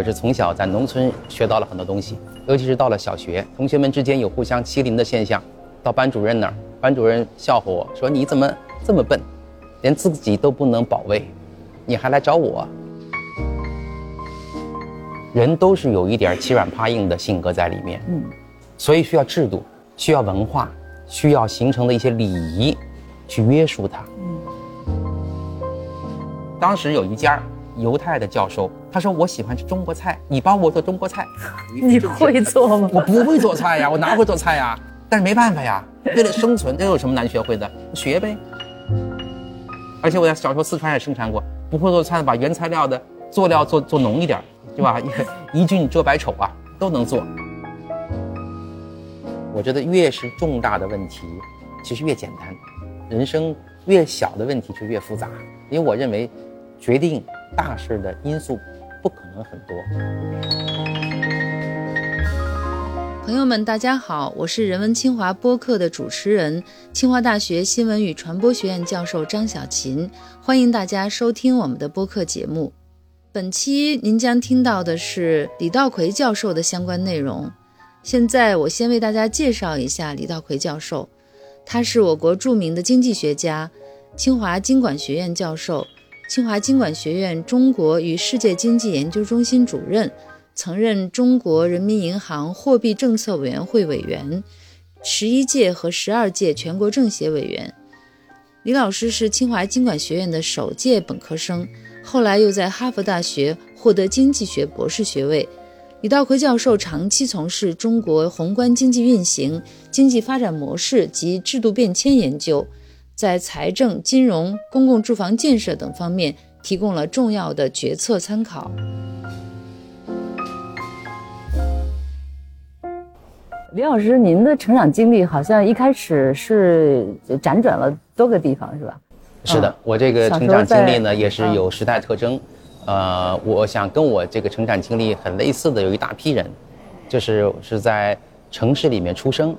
我是从小在农村学到了很多东西，尤其是到了小学，同学们之间有互相欺凌的现象。到班主任那儿，班主任笑话我说：“你怎么这么笨，连自己都不能保卫，你还来找我？”人都是有一点欺软怕硬的性格在里面，嗯，所以需要制度，需要文化，需要形成的一些礼仪，去约束他。嗯，当时有一家犹太的教授，他说：“我喜欢吃中国菜，你帮我做中国菜。”你会做吗？我不会做菜呀，我哪会做菜呀？但是没办法呀，为了生存，这有什么难学会的？学呗。而且我在小时候四川也生产过，不会做菜，把原材料的做料做做浓一点。对吧？一俊遮百丑啊，都能做。我觉得越是重大的问题，其实越简单；人生越小的问题就越复杂。因为我认为，决定大事的因素很多。朋友们，大家好，我是人文清华播客的主持人，清华大学新闻与传播学院教授张小琴，欢迎大家收听我们的播客节目。本期您将听到的是李道奎教授的相关内容。现在我先为大家介绍一下李道奎教授，他是我国著名的经济学家，清华经管学院教授，清华经管学院中国与世界经济研究中心主任，曾任中国人民银行货币政策委员会委员，十一届和十二届全国政协委员。李老师是清华经管学院的首届本科生。后来又在哈佛大学获得经济学博士学位。李道奎教授长期从事中国宏观经济运行、经济发展模式及制度变迁研究，在财政、金融、公共住房建设等方面提供了重要的决策参考。李老师，您的成长经历好像一开始是辗转了多个地方，是吧？是的，我这个成长经历呢，也是有时代特征。呃，我想跟我这个成长经历很类似的有一大批人，就是是在城市里面出生，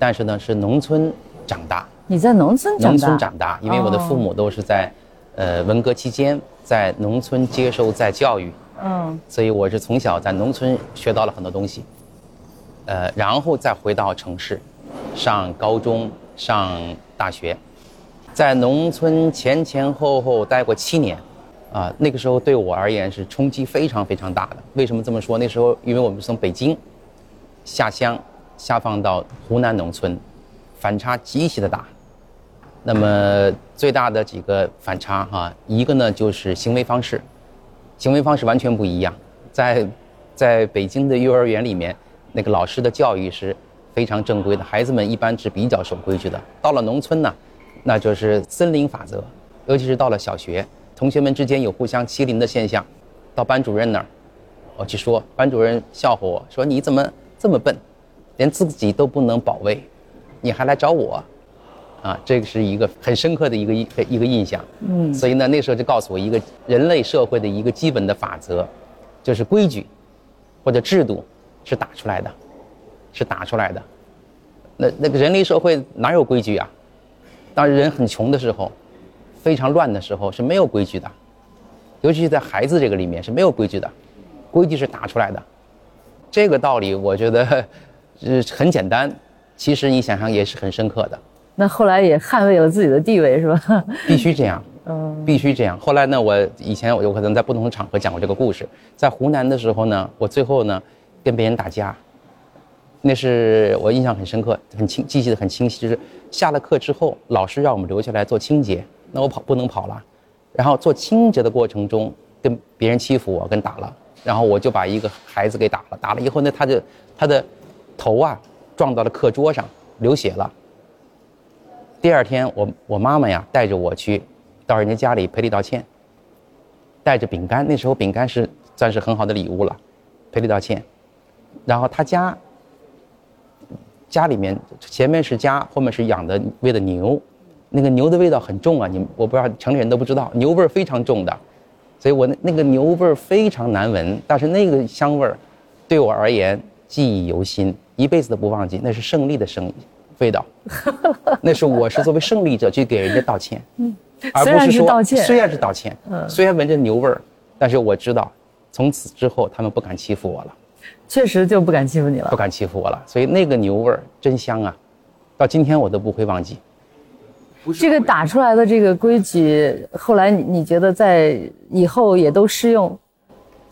但是呢是农村长大。你在农村长大？农村长大，因为我的父母都是在，呃，文革期间在农村接受再教育。嗯。所以我是从小在农村学到了很多东西，呃，然后再回到城市，上高中、上大学。在农村前前后后待过七年，啊，那个时候对我而言是冲击非常非常大的。为什么这么说？那时候因为我们是从北京下乡下放到湖南农村，反差极其的大。那么最大的几个反差哈，一个呢就是行为方式，行为方式完全不一样。在在北京的幼儿园里面，那个老师的教育是非常正规的，孩子们一般是比较守规矩的。到了农村呢。那就是森林法则，尤其是到了小学，同学们之间有互相欺凌的现象，到班主任那儿，我去说，班主任笑话我说：“你怎么这么笨，连自己都不能保卫，你还来找我？”啊，这个是一个很深刻的一个一一个印象。嗯，所以呢，那时候就告诉我一个人类社会的一个基本的法则，就是规矩或者制度是打出来的，是打出来的。那那个人类社会哪有规矩啊？当人很穷的时候，非常乱的时候是没有规矩的，尤其是在孩子这个里面是没有规矩的，规矩是打出来的。这个道理我觉得，呃，很简单，其实你想想也是很深刻的。那后来也捍卫了自己的地位，是吧？必须这样，嗯，必须这样。后来呢，我以前我有可能在不同的场合讲过这个故事。在湖南的时候呢，我最后呢，跟别人打架。那是我印象很深刻，很清，记忆的很清晰。就是下了课之后，老师让我们留下来做清洁，那我跑不能跑了。然后做清洁的过程中，跟别人欺负我，跟打了，然后我就把一个孩子给打了。打了以后呢，他就他的头啊撞到了课桌上，流血了。第二天，我我妈妈呀带着我去到人家家里赔礼道歉，带着饼干，那时候饼干是算是很好的礼物了，赔礼道歉。然后他家。家里面前面是家，后面是养的喂的牛，那个牛的味道很重啊！你我不知道城里人都不知道，牛味儿非常重的，所以我那那个牛味儿非常难闻，但是那个香味儿，对我而言记忆犹新，一辈子都不忘记。那是胜利的声音味道，那是我是作为胜利者去给人家道歉，嗯，而不是说虽然是道歉，嗯，虽然闻着牛味儿，但是我知道，从此之后他们不敢欺负我了，确实就不敢欺负你了不。敢欺负我了。所以那个牛味儿真香啊，到今天我都不会忘记。这个打出来的这个规矩，后来你你觉得在以后也都适用，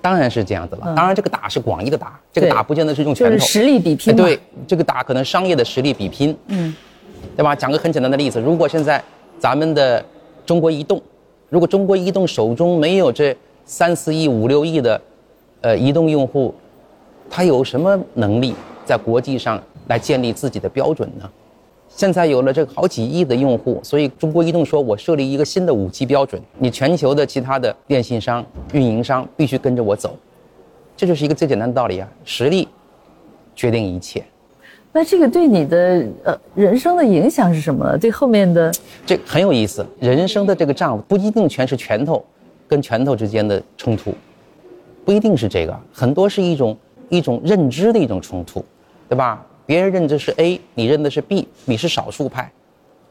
当然是这样子了。当然，这个打是广义的打，这个打不见得是用拳头。就是实力比拼。哎对，这个打可能商业的实力比拼，嗯，对吧？讲个很简单的例子，如果现在咱们的中国移动，如果中国移动手中没有这三四亿、五六亿的，呃，移动用户，它有什么能力在国际上来建立自己的标准呢？现在有了这个好几亿的用户，所以中国移动说，我设立一个新的五 G 标准，你全球的其他的电信商、运营商必须跟着我走，这就是一个最简单的道理啊，实力决定一切。那这个对你的呃人生的影响是什么？对后面的这很有意思。人生的这个仗不一定全是拳头跟拳头之间的冲突，不一定是这个，很多是一种一种认知的一种冲突，对吧？别人认知是 A，你认的是 B，你是少数派，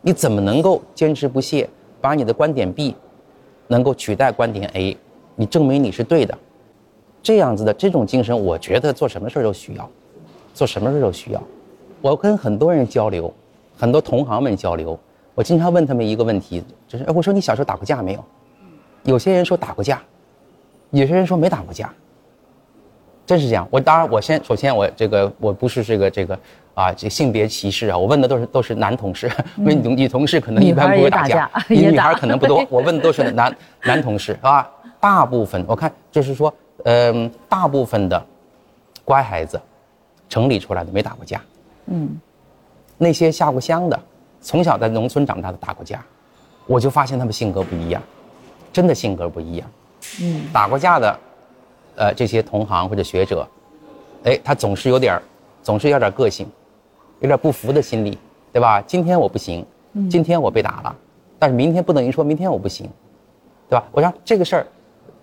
你怎么能够坚持不懈，把你的观点 B 能够取代观点 A？你证明你是对的，这样子的这种精神，我觉得做什么事儿都需要，做什么事儿都需要。我跟很多人交流，很多同行们交流，我经常问他们一个问题，就是哎，我说你小时候打过架没有？有些人说打过架，有些人说没打过架。真是这样，我当然我先首先我这个我不是这个这个啊这性别歧视啊，我问的都是都是男同事，因为女女同事可能一般不会打架，女孩也打架也打女孩可能不多，我问的都是男男同事啊，大部分我看就是说，嗯、大部分的乖孩子，城里出来的没打过架，嗯，那些下过乡的，从小在农村长大的打过架，我就发现他们性格不一样，真的性格不一样。嗯，打过架的，呃，这些同行或者学者，哎，他总是有点儿，总是有点个性，有点不服的心理，对吧？今天我不行，今天我被打了，但是明天不等于说明天我不行，对吧？我说这个事儿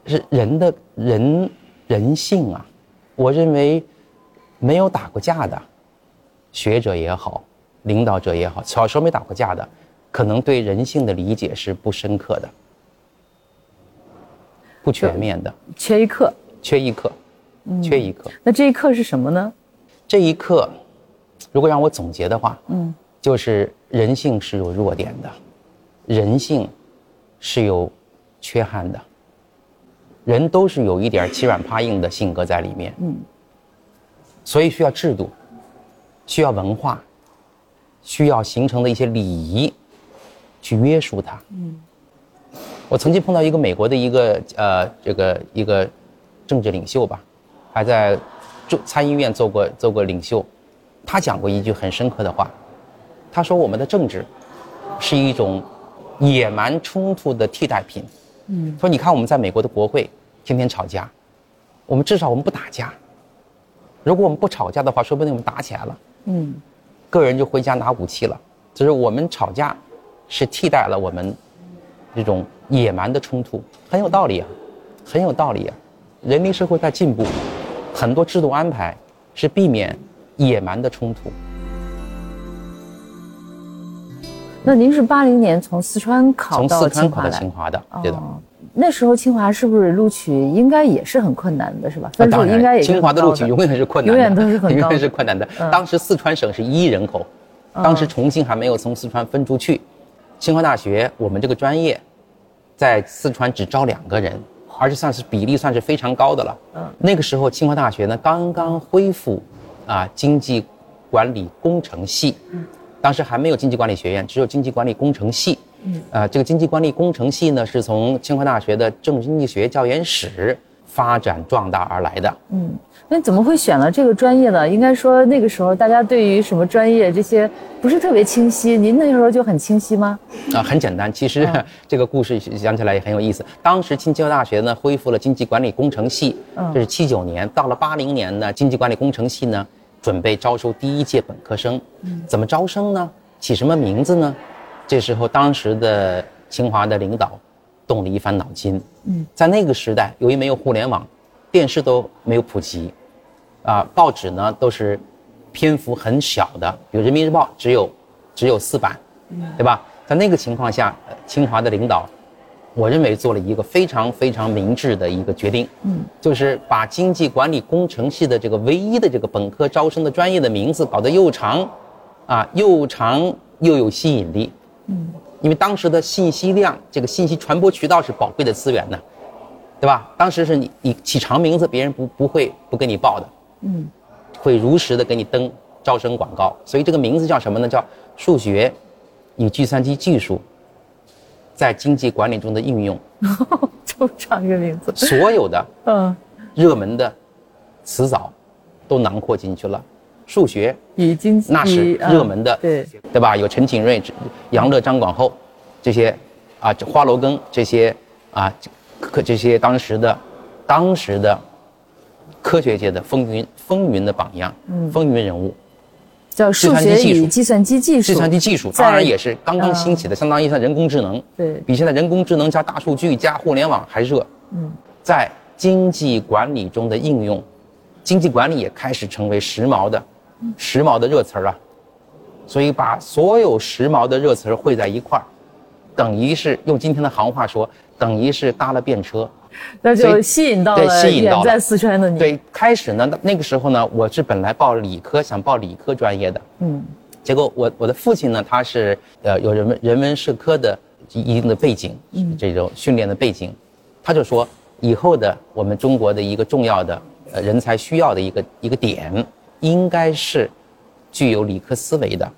是人的人人性啊，我认为没有打过架的学者也好，领导者也好，小时候没打过架的，可能对人性的理解是不深刻的，不全面的，缺一课。缺一课，缺一课。那这一课是什么呢？这一刻，如果让我总结的话，嗯，就是人性是有弱点的，人性是有缺憾的，人都是有一点欺软怕硬的性格在里面，嗯，所以需要制度，需要文化，需要形成的一些礼仪去约束他，嗯。我曾经碰到一个美国的一个呃这个一个政治领袖吧，还在众参议院做过做过领袖，他讲过一句很深刻的话，他说我们的政治是一种野蛮冲突的替代品。嗯，说你看我们在美国的国会天天吵架，我们至少我们不打架。如果我们不吵架的话，说不定我们打起来了。嗯，个人就回家拿武器了。就是我们吵架是替代了我们这种野蛮的冲突，很有道理啊，很有道理啊。人民社会在进步，很多制度安排是避免野蛮的冲突。那您是八零年从四川考从到四川考到清华来？清华的，对的。哦，那时候清华是不是录取应该也是很困难的，是吧？分数应该也是清华的录取永远是困难的，永远都是很高的永远是困难的。当时四川省是一亿人口，当时重庆还没有从四川分出去。清华大学我们这个专业，在四川只招两个人，而且算是比例算是非常高的了。嗯，那个时候清华大学呢刚刚恢复，啊经济管理工程系，嗯当时还没有经济管理学院，只有经济管理工程系。嗯，呃，这个经济管理工程系呢，是从清华大学的政治经济学教研室发展壮大而来的。那怎么会选了这个专业呢？应该说那个时候大家对于什么专业这些不是特别清晰，您那时候就很清晰吗？啊，很简单。其实、这个故事讲起来也很有意思。当时清交大学呢恢复了经济管理工程系，这是七九年。到了八零年呢，经济管理工程系呢准备招收第一届本科生。怎么招生呢？起什么名字呢？这时候当时的清华的领导动了一番脑筋。嗯，在那个时代，由于没有互联网，电视都没有普及，啊，报纸呢都是篇幅很小的，比如《人民日报》只有只有四版，对吧？在那个情况下，呃清华的领导我认为做了一个非常非常明智的一个决定，嗯，就是把经济管理工程系的这个唯一的这个本科招生的专业的名字搞得又长，啊，又长又有吸引力，嗯，因为当时的信息量，这个信息传播渠道是宝贵的资源呢，对吧？当时是你你起长名字，别人不不会不给你报的，嗯，会如实的给你登招生广告，所以这个名字叫什么呢？叫数学与计算机技术。在经济管理中的应用，这么长一个名字，所有的嗯热门的词藻都囊括进去了。数学已经济那是热门的，对对吧？有陈景润、杨乐、张广厚这些啊，花罗庚这些啊，可这些当时的当时的科学界的风云风云的榜样，风云人物。叫数学与计算机技术，计算机技术当然也是刚刚兴起的，相当于像人工智能，对，比现在人工智能加大数据加互联网还热。嗯，在经济管理中的应用，经济管理也开始成为时髦的、时髦的热词儿了。所以把所有时髦的热词儿汇在一块儿，等于是用今天的行话说，等于是搭了便车。那就吸引到了远在四川的你。对，开始呢，那那个时候呢，我是本来报理科，想报理科专业的。嗯。结果我我的父亲呢，他是呃有人文人文社科的一定的背景，这种训练的背景，他就说以后的我们中国的一个重要的呃人才需要的一个一个点，应该是具有理科思维的，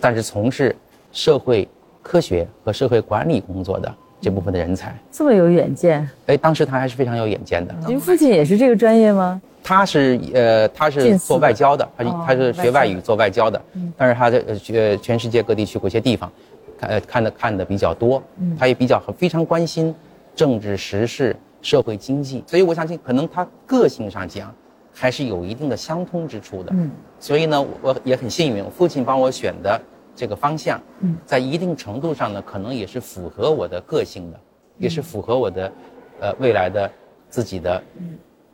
但是从事社会科学和社会管理工作的。这部分的人才这么有远见，哎，当时他还是非常有远见的。您父亲也是这个专业吗？他是呃，他是做外交的，他他是学外语做外交的，但是他在呃全世界各地去过一些地方，看呃看的看的比较多，他也比较非常关心政治时事、社会经济，所以我相信可能他个性上讲还是有一定的相通之处的。嗯，所以呢，我也很幸运，我父亲帮我选的。这个方向，嗯，在一定程度上呢，可能也是符合我的个性的，也是符合我的，呃，未来的自己的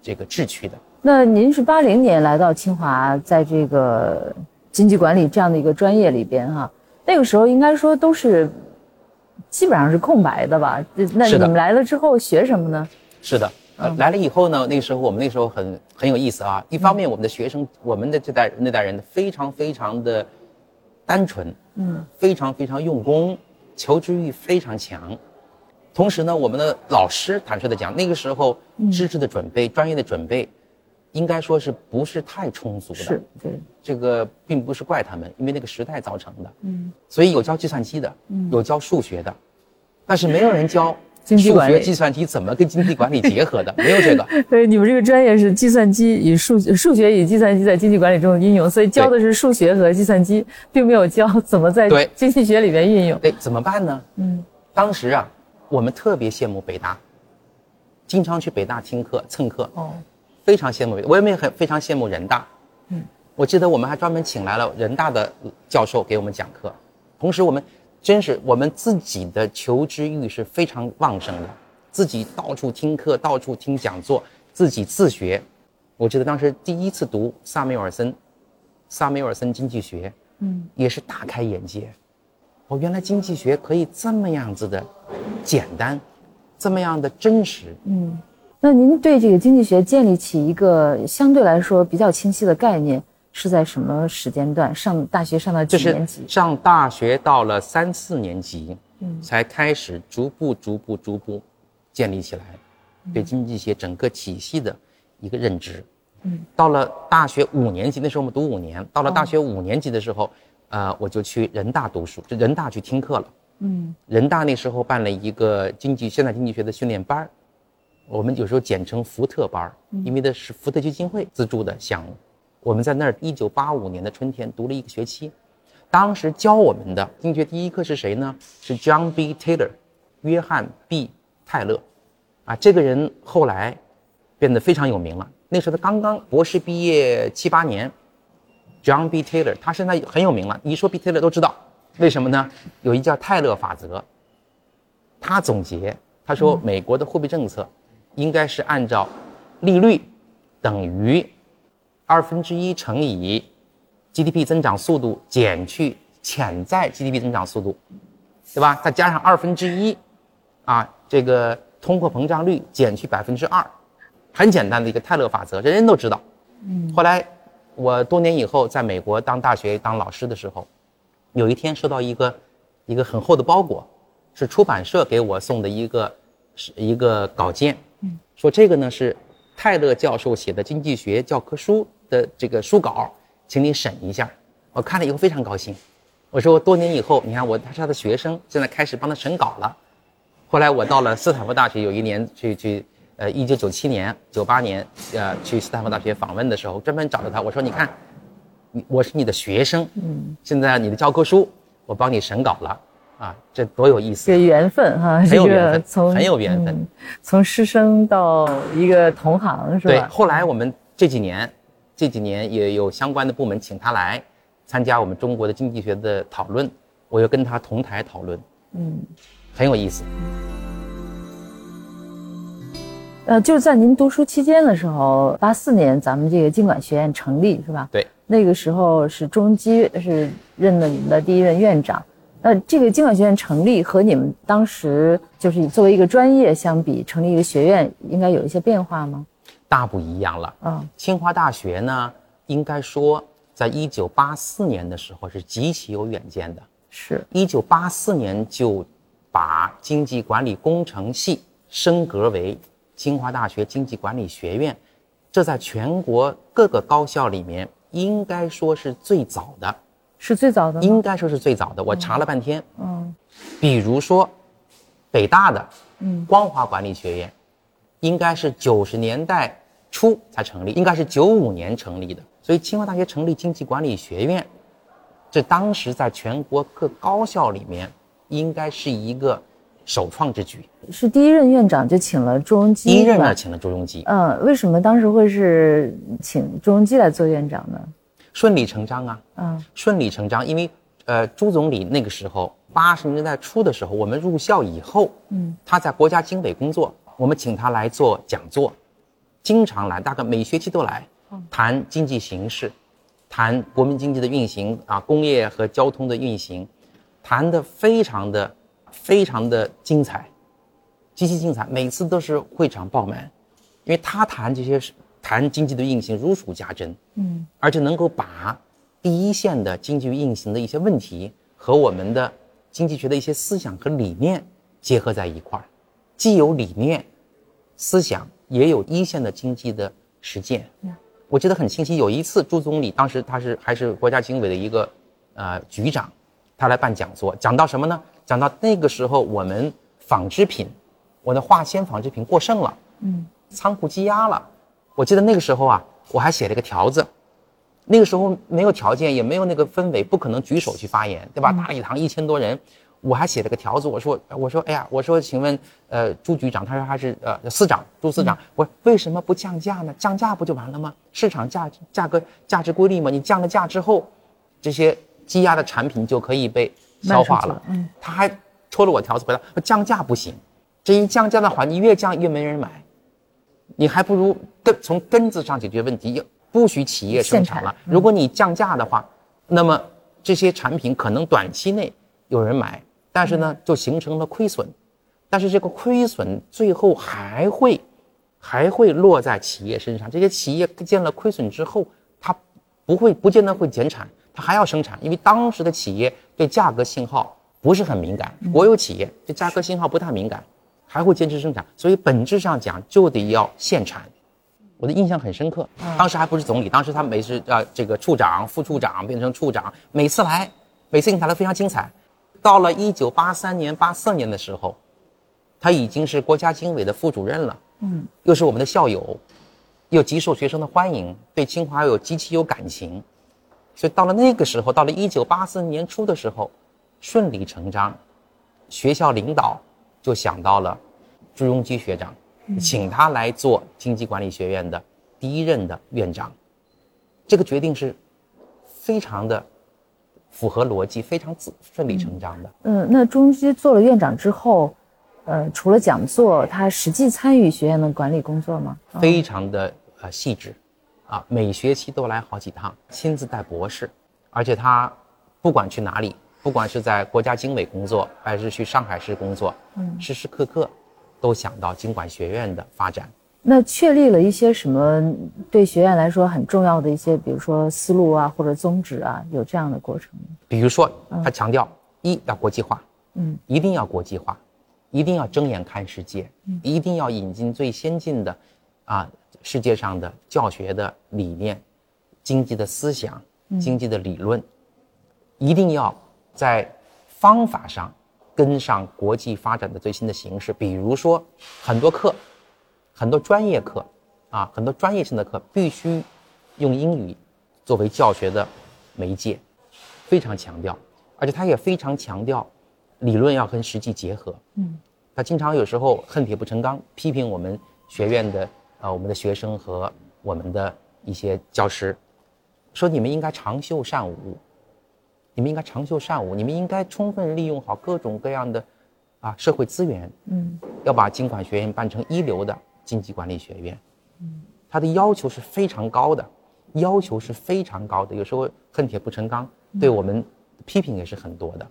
这个志趣的。那您是八零年来到清华，在这个经济管理这样的一个专业里边哈，那个时候应该说都是基本上是空白的吧？那你们来了之后学什么呢？是的，呃，来了以后呢，那个时候我们那时候很很有意思啊。一方面，我们的学生，我们的这代那代人非常非常的。单纯，嗯，非常非常用功，求知欲非常强。同时呢，我们的老师坦率的讲，那个时候知识的准备、专业的准备，应该说是不是太充足的。是，对，这个并不是怪他们，因为那个时代造成的。嗯，所以有教计算机的，嗯有教数学的，但是没有人教。数学、计算机怎么跟经济管理结合的？没有这个。对，你们这个专业是计算机与数数学与计算机在经济管理中的应用，所以教的是数学和计算机，并没有教怎么在经济学里面运用。对，怎么办呢？嗯，当时啊，我们特别羡慕北大，经常去北大听课蹭课。哦，非常羡慕。我也很非常羡慕人大。嗯，我记得我们还专门请来了人大的教授给我们讲课，同时我们。真是我们自己的求知欲是非常旺盛的，自己到处听课，到处听讲座，自己自学。我记得当时第一次读萨缪尔森，萨缪尔森经济学，嗯，也是大开眼界。哦，原来经济学可以这么样子的简单，这么样的真实。嗯，那您对这个经济学建立起一个相对来说比较清晰的概念？是在什么时间段上大学上到几年级？上大学到了三四年级，嗯，才开始逐步、逐步、逐步建立起来对经济学整个体系的一个认知。嗯，到了大学五年级，那时候我们读五年。到了大学五年级的时候，呃，我就去人大读书，就人大去听课了。嗯，人大那时候办了一个经济现代经济学的训练班我们有时候简称福特班因为的是福特基金会资助的项目。我们在那儿，一九八五年的春天读了一个学期。当时教我们的经济学第一课是谁呢？是 John B. Taylor，约翰 ·B. 泰勒。啊，这个人后来变得非常有名了。那时候他刚刚博士毕业七八年。John B. Taylor，他现在很有名了。一说 B. Taylor 都知道，为什么呢？有一叫泰勒法则。他总结，他说美国的货币政策应该是按照利率等于。二分之一乘以 GDP 增长速度减去潜在 GDP 增长速度，对吧？再加上二分之一，啊，这个通货膨胀率减去百分之二，很简单的一个泰勒法则，人人都知道。嗯，后来我多年以后在美国当大学当老师的时候，有一天收到一个一个很厚的包裹，是出版社给我送的一个是一个稿件，嗯，说这个呢是泰勒教授写的经济学教科书的这个书稿，请你审一下。我看了以后非常高兴，我说多年以后，你看我他是他的学生，现在开始帮他审稿了。后来我到了斯坦福大学，有一年去去，呃，一九九七年、九八年，呃，去斯坦福大学访问的时候，专门找到他，我说你看，你我是你的学生，嗯，现在你的教科书我帮你审稿了，啊，这多有意思，这缘分哈，很有缘分，很有缘分，从师生到一个同行是吧？对，后来我们这几年，这几年也有相关的部门请他来。参加我们中国的经济学的讨论，我又跟他同台讨论，嗯，很有意思。呃，就是在您读书期间的时候，八四年咱们这个经管学院成立是吧？对，那个时候是中基是任了你们的第一任院长。那这个经管学院成立和你们当时就是作为一个专业相比，成立一个学院应该有一些变化吗？大不一样了。嗯，清华大学呢，应该说。在一九八四年的时候是极其有远见的，是一九八四年就把经济管理工程系升格为清华大学经济管理学院，这在全国各个高校里面应该说是最早的，是最早的，应该说是最早的。我查了半天，嗯，比如说北大的，嗯，光华管理学院，应该是九十年代初才成立，应该是九五年成立的。所以，清华大学成立经济管理学院，这当时在全国各高校里面，应该是一个首创之举。是第一任院长就请了朱镕基，第一任呢请了朱镕基。嗯，为什么当时会是请朱镕基来做院长呢？顺理成章啊。嗯，顺理成章，因为呃，朱总理那个时候八十年代初的时候，我们入校以后，嗯，他在国家经委工作，我们请他来做讲座，经常来，大概每学期都来。谈经济形势，谈国民经济的运行啊，工业和交通的运行，谈的非常的非常的精彩，极其精彩，每次都是会场爆满，因为他谈这些谈经济的运行如数家珍，嗯，而且能够把第一线的经济运行的一些问题和我们的经济学的一些思想和理念结合在一块儿，既有理念、思想，也有一线的经济的实践。嗯我记得很清晰，有一次朱总理当时他是还是国家经委的一个呃局长，他来办讲座，讲到什么呢？讲到那个时候我们纺织品，我的化纤纺织品过剩了，嗯，仓库积压了。我记得那个时候啊，我还写了个条子，那个时候没有条件，也没有那个氛围，不可能举手去发言，对吧？大礼堂一千多人。我还写了个条子，我说，我说，哎呀，我说，请问，呃，朱局长，他说他是呃司长，朱司长，我为什么不降价呢？降价不就完了吗？市场价价格价值规律嘛，你降了价之后，这些积压的产品就可以被消化了。嗯，他还戳了我条子回来，说降价不行，这一降价的话，你越降越没人买，你还不如根从根子上解决问题，不许企业生产了。如果你降价的话，那么这些产品可能短期内有人买。但是呢，就形成了亏损，但是这个亏损最后还会，还会落在企业身上。这些企业见了亏损之后，它不会不见得会减产，它还要生产，因为当时的企业对价格信号不是很敏感，国有企业对价格信号不太敏感，还会坚持生产。所以本质上讲，就得要限产。我的印象很深刻，当时还不是总理，当时他每次啊这个处长、副处长变成处长，每次来，每次你谈的非常精彩。到了一九八三年、八四年的时候，他已经是国家经委的副主任了。嗯，又是我们的校友，又极受学生的欢迎，对清华有极其有感情。所以到了那个时候，到了一九八四年初的时候，顺理成章，学校领导就想到了朱镕基学长，请他来做经济管理学院的第一任的院长。这个决定是非常的。符合逻辑，非常自顺理成章的。嗯，那朱镕基做了院长之后，呃，除了讲座，他实际参与学院的管理工作吗？非常的呃细致，啊，每学期都来好几趟，亲自带博士，而且他不管去哪里，不管是在国家经委工作，还是去上海市工作，嗯，时时刻刻都想到经管学院的发展。那确立了一些什么对学院来说很重要的一些，比如说思路啊，或者宗旨啊，有这样的过程吗？比如说，他强调一要国际化，嗯，一定要国际化，一定要睁眼看世界，一定要引进最先进的，啊，世界上的教学的理念、经济的思想、经济的理论，一定要在方法上跟上国际发展的最新的形势。比如说，很多课。很多专业课，啊，很多专业性的课必须用英语作为教学的媒介，非常强调，而且他也非常强调理论要跟实际结合。嗯，他经常有时候恨铁不成钢，批评我们学院的啊，我们的学生和我们的一些教师，说你们应该长袖善舞，你们应该长袖善舞，你们应该充分利用好各种各样的啊社会资源。嗯，要把经管学院办成一流的。经济管理学院，嗯，他的要求是非常高的，要求是非常高的。有时候恨铁不成钢，对我们批评也是很多的，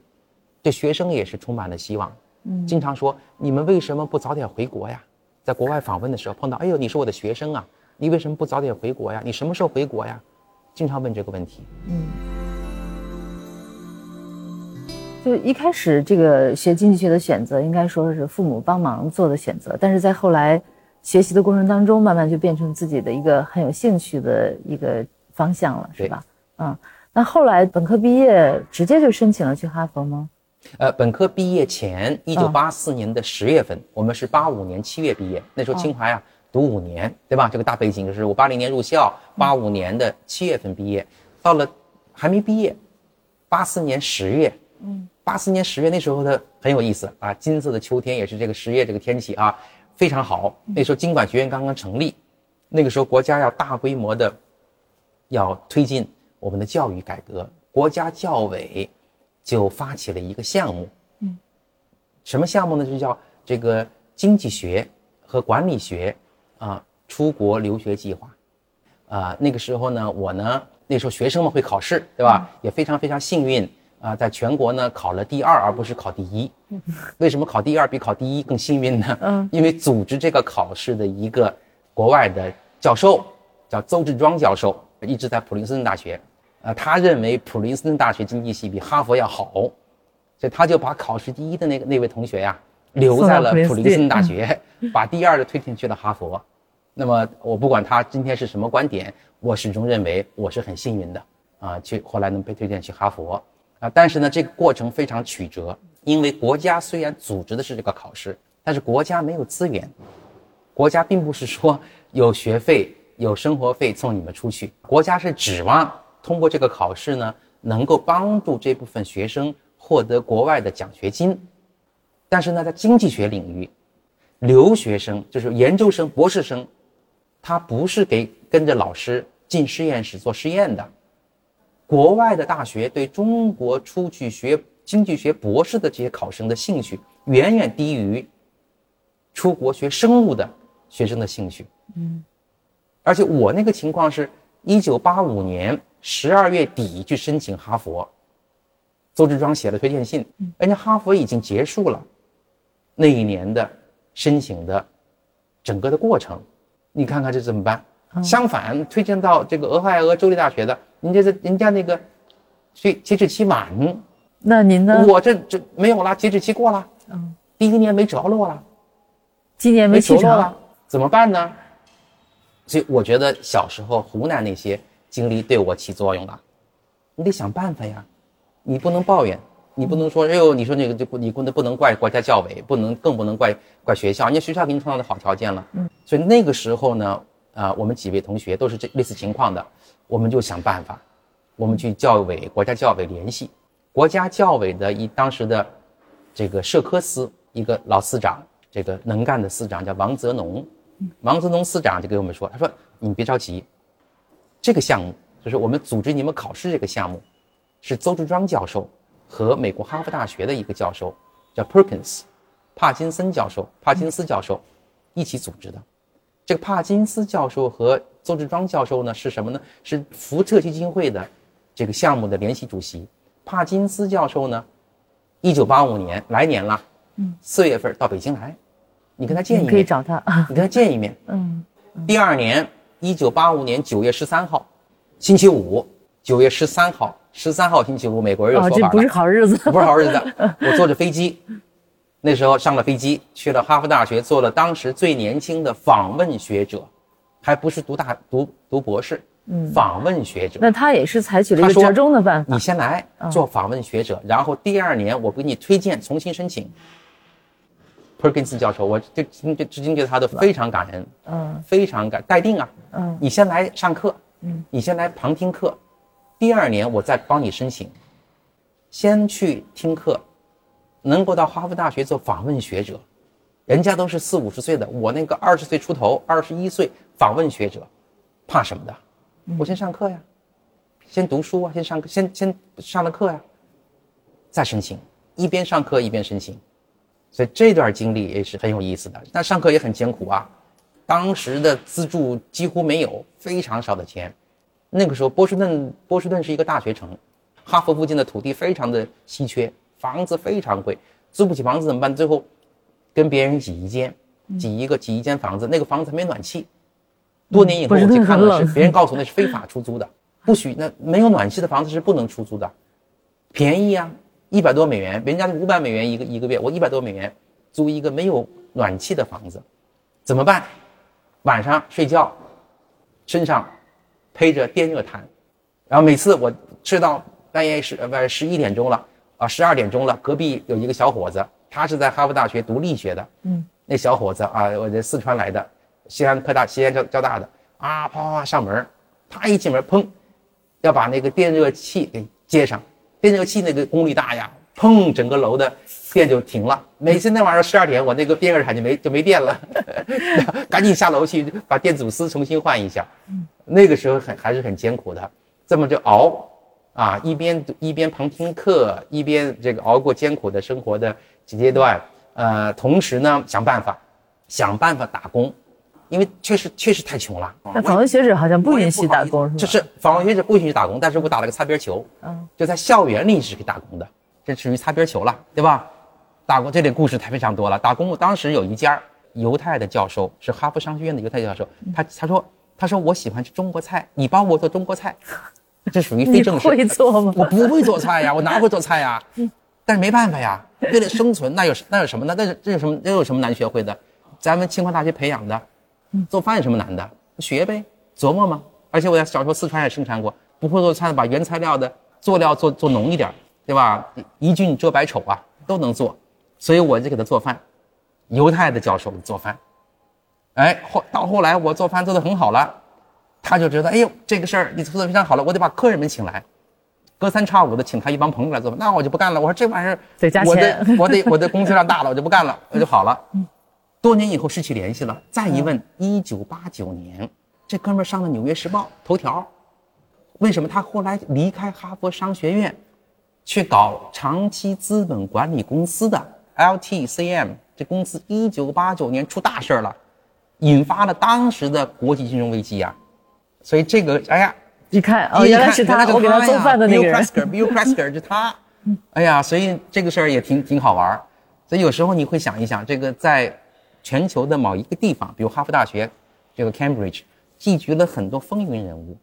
对学生也是充满了希望。嗯，经常说你们为什么不早点回国呀？在国外访问的时候碰到，哎呦，你是我的学生啊，你为什么不早点回国呀？你什么时候回国呀？经常问这个问题。嗯，就一开始这个学经济学的选择，应该说是父母帮忙做的选择，但是在后来。学习的过程当中，慢慢就变成自己的一个很有兴趣的一个方向了，是吧？嗯，那后来本科毕业直接就申请了去哈佛吗？呃，本科毕业前，一九八四年的十月份，我们是八五年七月毕业。那时候清华呀，读五年，对吧？这个大背景就是我八零年入校，八五年的七月份毕业，到了还没毕业，八四年十月，嗯，八四年十月那时候的很有意思啊，金色的秋天也是这个十月这个天气啊。非常好，那时候经管学院刚刚成立，那个时候国家要大规模的要推进我们的教育改革，国家教委就发起了一个项目，嗯，什么项目呢？就叫这个经济学和管理学啊出国留学计划，啊，那个时候呢，我呢那时候学生们会考试，对吧？也非常非常幸运。啊，在全国呢考了第二，而不是考第一。为什么考第二比考第一更幸运呢？嗯，因为组织这个考试的一个国外的教授叫邹志庄教授，一直在普林斯顿大学。啊，他认为普林斯顿大学经济系比哈佛要好，所以他就把考试第一的那个那位同学呀留在了普林斯顿大学，把第二的推荐去了哈佛。那么我不管他今天是什么观点，我始终认为我是很幸运的啊，去后来能被推荐去哈佛。啊，但是呢，这个过程非常曲折，因为国家虽然组织的是这个考试，但是国家没有资源，国家并不是说有学费、有生活费送你们出去，国家是指望通过这个考试呢，能够帮助这部分学生获得国外的奖学金。但是呢，在经济学领域，留学生就是研究生、博士生，他不是给跟着老师进实验室做实验的。国外的大学对中国出去学经济学博士的这些考生的兴趣，远远低于出国学生物的学生的兴趣。嗯，而且我那个情况是，一九八五年十二月底去申请哈佛，邹志庄写了推荐信，人家哈佛已经结束了那一年的申请的整个的过程，你看看这怎么办？相反，推荐到这个俄亥俄州立大学的。人家是人家那个，所截止期满，那您呢？我这这没有了，截止期过了，嗯，第一年没着落了，今年没着。落了，怎么办呢？所以我觉得小时候湖南那些经历对我起作用了，你得想办法呀，你不能抱怨，你不能说哎呦，你说那个就不你不能不能怪国家教委，不能更不能怪怪学校，人家学校给你创造的好条件了，嗯，所以那个时候呢，啊，我们几位同学都是这类似情况的。我们就想办法，我们去教委、国家教委联系，国家教委的一当时的这个社科司一个老司长，这个能干的司长叫王泽农，王泽农司长就给我们说，他说你别着急，这个项目就是我们组织你们考试这个项目，是邹志庄教授和美国哈佛大学的一个教授叫 Perkins，帕金森教授，帕金斯教授一起组织的，这个帕金斯教授和邹志庄教授呢是什么呢？是福特基金会的这个项目的联席主席。帕金斯教授呢，一九八五年来年了，嗯，四月份到北京来，你跟他见一面，可以找他，你跟他见一面，嗯。第二年，一九八五年九月十三号，星期五，九月十三号，十三号星期五，美国人有说法了，这不是好日子，不是好日子。我坐着飞机，那时候上了飞机，去了哈佛大学，做了当时最年轻的访问学者，还不是读大读读博士，嗯，访问学者。那他也是采取了一个折中的办法。你先来做访问学者，然后第二年我给你推荐重新申请。普尔金斯教授，我就今至今对他都非常感恩，嗯，非常感待定啊，嗯，你先来上课，嗯，你先来旁听课，第二年我再帮你申请，先去听课，能够到哈佛大学做访问学者，人家都是四五十岁的，我那个二十岁出头，二十一岁访问学者，怕什么的？我先上课呀，先读书啊，先上课，先先上了课呀，再申请，一边上课一边申请。所以这段经历也是很有意思的，但上课也很艰苦啊。当时的资助几乎没有，非常少的钱。那个时候波士顿，波士顿是一个大学城，哈佛附近的土地非常的稀缺，房子非常贵，租不起房子怎么办？最后跟别人挤一间，挤一个挤一间房子，那个房子没暖气。多年以后我去看了，是 别人告诉我那是非法出租的，不许那没有暖气的房子是不能出租的，便宜呀。一百多美元，人家是五百美元一个一个月，我一百多美元租一个没有暖气的房子，怎么办？晚上睡觉，身上披着电热毯，然后每次我睡到半夜十呃不十一点钟了啊十二点钟了，隔壁有一个小伙子，他是在哈佛大学读力学的，嗯，那小伙子啊，我这四川来的，西安科大西安交交大的。啊，啪啪啪上门，他一进门砰，要把那个电热器给接上。电热器那个功率大呀，砰，整个楼的电就停了。每次那晚上十二点，我那个电热毯就没就没电了，赶紧下楼去把电阻丝重新换一下。那个时候很还是很艰苦的，这么就熬啊，一边一边旁听课，一边这个熬过艰苦的生活的阶段。呃，同时呢，想办法想办法打工。因为确实确实太穷了。那访问学者好像不允许打工，是就是访问学者不允许打工，但是我打了个擦边球，嗯，就在校园里是可以打工的，这属于擦边球了，对吧？打工这点故事太非常多了。打工我当时有一家犹太的教授，是哈佛商学院的犹太教授，他他说他说我喜欢吃中国菜，你帮我做中国菜，这属于非正式。会做吗？我不会做菜呀，我哪会做菜呀？但是没办法呀，为了生存，那有那有什么呢？那这有什么那有什么难学会的？咱们清华大学培养的。做饭有什么难的？学呗，琢磨嘛。而且我在小时候四川也生产过，不会做菜把原材料的做料做做浓一点，对吧？一俊遮百丑啊，都能做。所以我就给他做饭。犹太的教授做饭，哎，后到后来我做饭做的很好了，他就觉得，哎呦，这个事儿你做的非常好了，我得把客人们请来，隔三差五的请他一帮朋友来做饭，那我就不干了。我说这玩意儿得加钱，我的我的工资量大了，我就不干了，我就好了。多年以后失去联系了，再一问，一九八九年，这哥们儿上了《纽约时报》头条。为什么他后来离开哈佛商学院，去搞长期资本管理公司的 LTCM？这公司一九八九年出大事儿了，引发了当时的国际金融危机呀。所以这个，哎呀，一看哦，原来是他，我给他做饭的那个人。Bill Presker，就他。哎呀，所以这个事儿也挺挺好玩所以有时候你会想一想，这个在。全球的某一个地方，比如哈佛大学，这个 Cambridge，聚集了很多风云人物，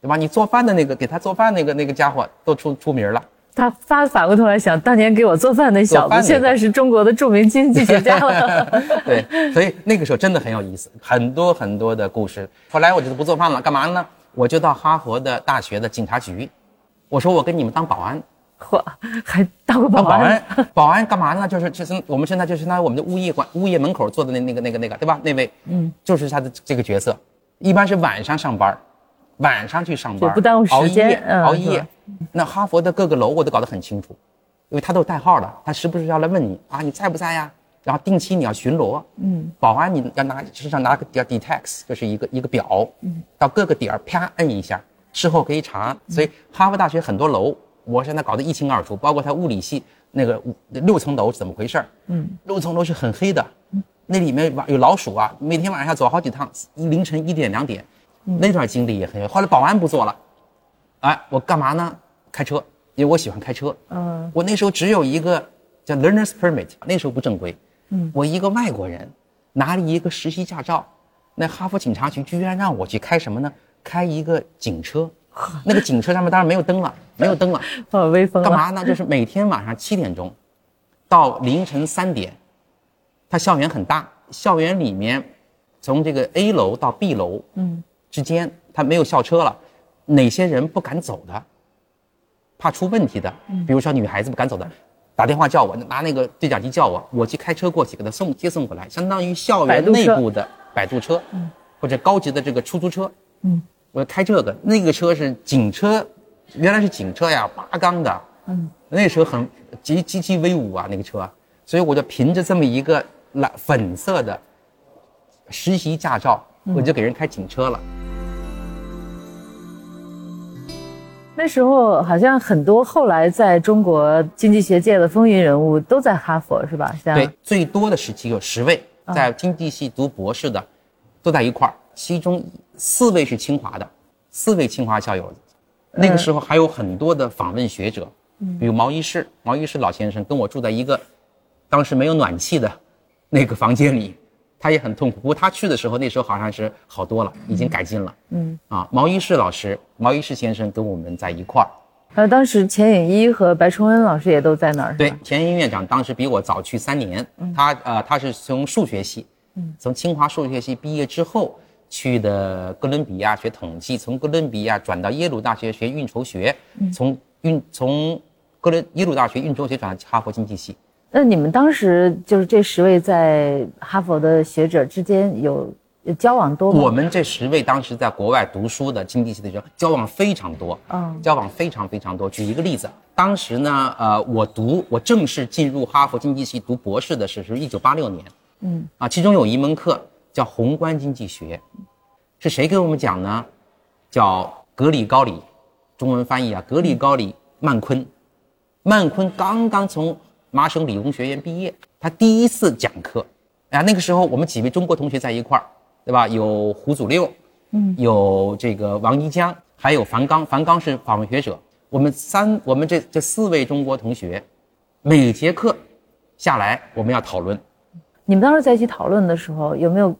对吧？你做饭的那个，给他做饭那个那个家伙都出出名了。他发反过头来想，当年给我做饭那小子，现在是中国的著名经济学家了。对，所以那个时候真的很有意思，很多很多的故事。后来我就不做饭了，干嘛呢？我就到哈佛的大学的警察局，我说我跟你们当保安。嚯，还当过保安？保安干嘛呢？就是就是我们现在就是那我们的物业管物业门口坐的那那个那个那个对吧？那位，嗯，就是他的这个角色，一般是晚上上班，晚上去上班，不耽误时间，熬夜。那哈佛的各个楼我都搞得很清楚，因为他都有代号的，他时不时要来问你啊，你在不在呀？然后定期你要巡逻，嗯，保安你要拿身上拿个叫 detex，就是一个一个表，嗯，到各个点儿啪摁一下，事后可以查。所以哈佛大学很多楼。我现在搞得一清二楚，包括它物理系那个六层楼是怎么回事嗯，六层楼是很黑的，那里面有老鼠啊，每天晚上要走好几趟，凌晨一点两点，那段经历也很有。后来保安不做了，哎，我干嘛呢？开车因为我喜欢开车。嗯，我那时候只有一个叫 learner's permit，那时候不正规。嗯，我一个外国人拿了一个实习驾照，那哈佛警察局居然让我去开什么呢？开一个警车。那个警车上面当然没有灯了，没有灯了，好威风。干嘛呢？就是每天晚上七点钟到凌晨三点，它校园很大，校园里面从这个 A 楼到 B 楼，嗯，之间他没有校车了，哪些人不敢走的？怕出问题的，比如说女孩子不敢走的，打电话叫我，拿那个对讲机叫我，我去开车过去给他送接送回来，相当于校园内部的摆渡车，嗯，或者高级的这个出租车，嗯，我要开这个，那个车是警车，原来是警车呀，八缸的，嗯，那时候很极极其威武啊，那个车，所以我就凭着这么一个蓝粉色的实习驾照，我就给人开警车了。那时候好像很多后来在中国经济学界的风云人物都在哈佛，是吧？对，最多的时期有十位在经济系读博士的，都在一块儿，其中四位是清华的，四位清华校友。那个时候还有很多的访问学者，比如毛一士，毛一士老先生跟我住在一个当时没有暖气的那个房间里。他也很痛苦，不过他去的时候，那时候好像是好多了，已经改进了。嗯啊，毛一士老师，毛一士先生跟我们在一块儿。还有当时钱颖一和白崇恩老师也都在那儿。对，钱颖院长当时比我早去三年，他呃他是从数学系，嗯从清华数学系毕业之后去的哥伦比亚学统计，从哥伦比亚转到耶鲁大学学运筹学，从运从哥伦耶鲁大学运筹学转到哈佛经济系。那你们当时就是这十位在哈佛的学者之间有交往多吗？我们这十位当时在国外读书的经济系的学生交往非常多，嗯，交往非常非常多。举一个例子，当时呢，呃，我读我正式进入哈佛经济系读博士的时候是一九八六年，嗯，啊，其中有一门课叫宏观经济学，是谁给我们讲呢？叫格里高里，中文翻译啊，格里高里曼昆，曼昆刚刚从。麻省理工学院毕业，他第一次讲课，啊，那个时候我们几位中国同学在一块儿，对吧？有胡祖六，嗯，有这个王一江，还有樊纲，樊纲是访问学者。我们三，我们这这四位中国同学，每节课下来我们要讨论。你们当时在一起讨论的时候，有没有，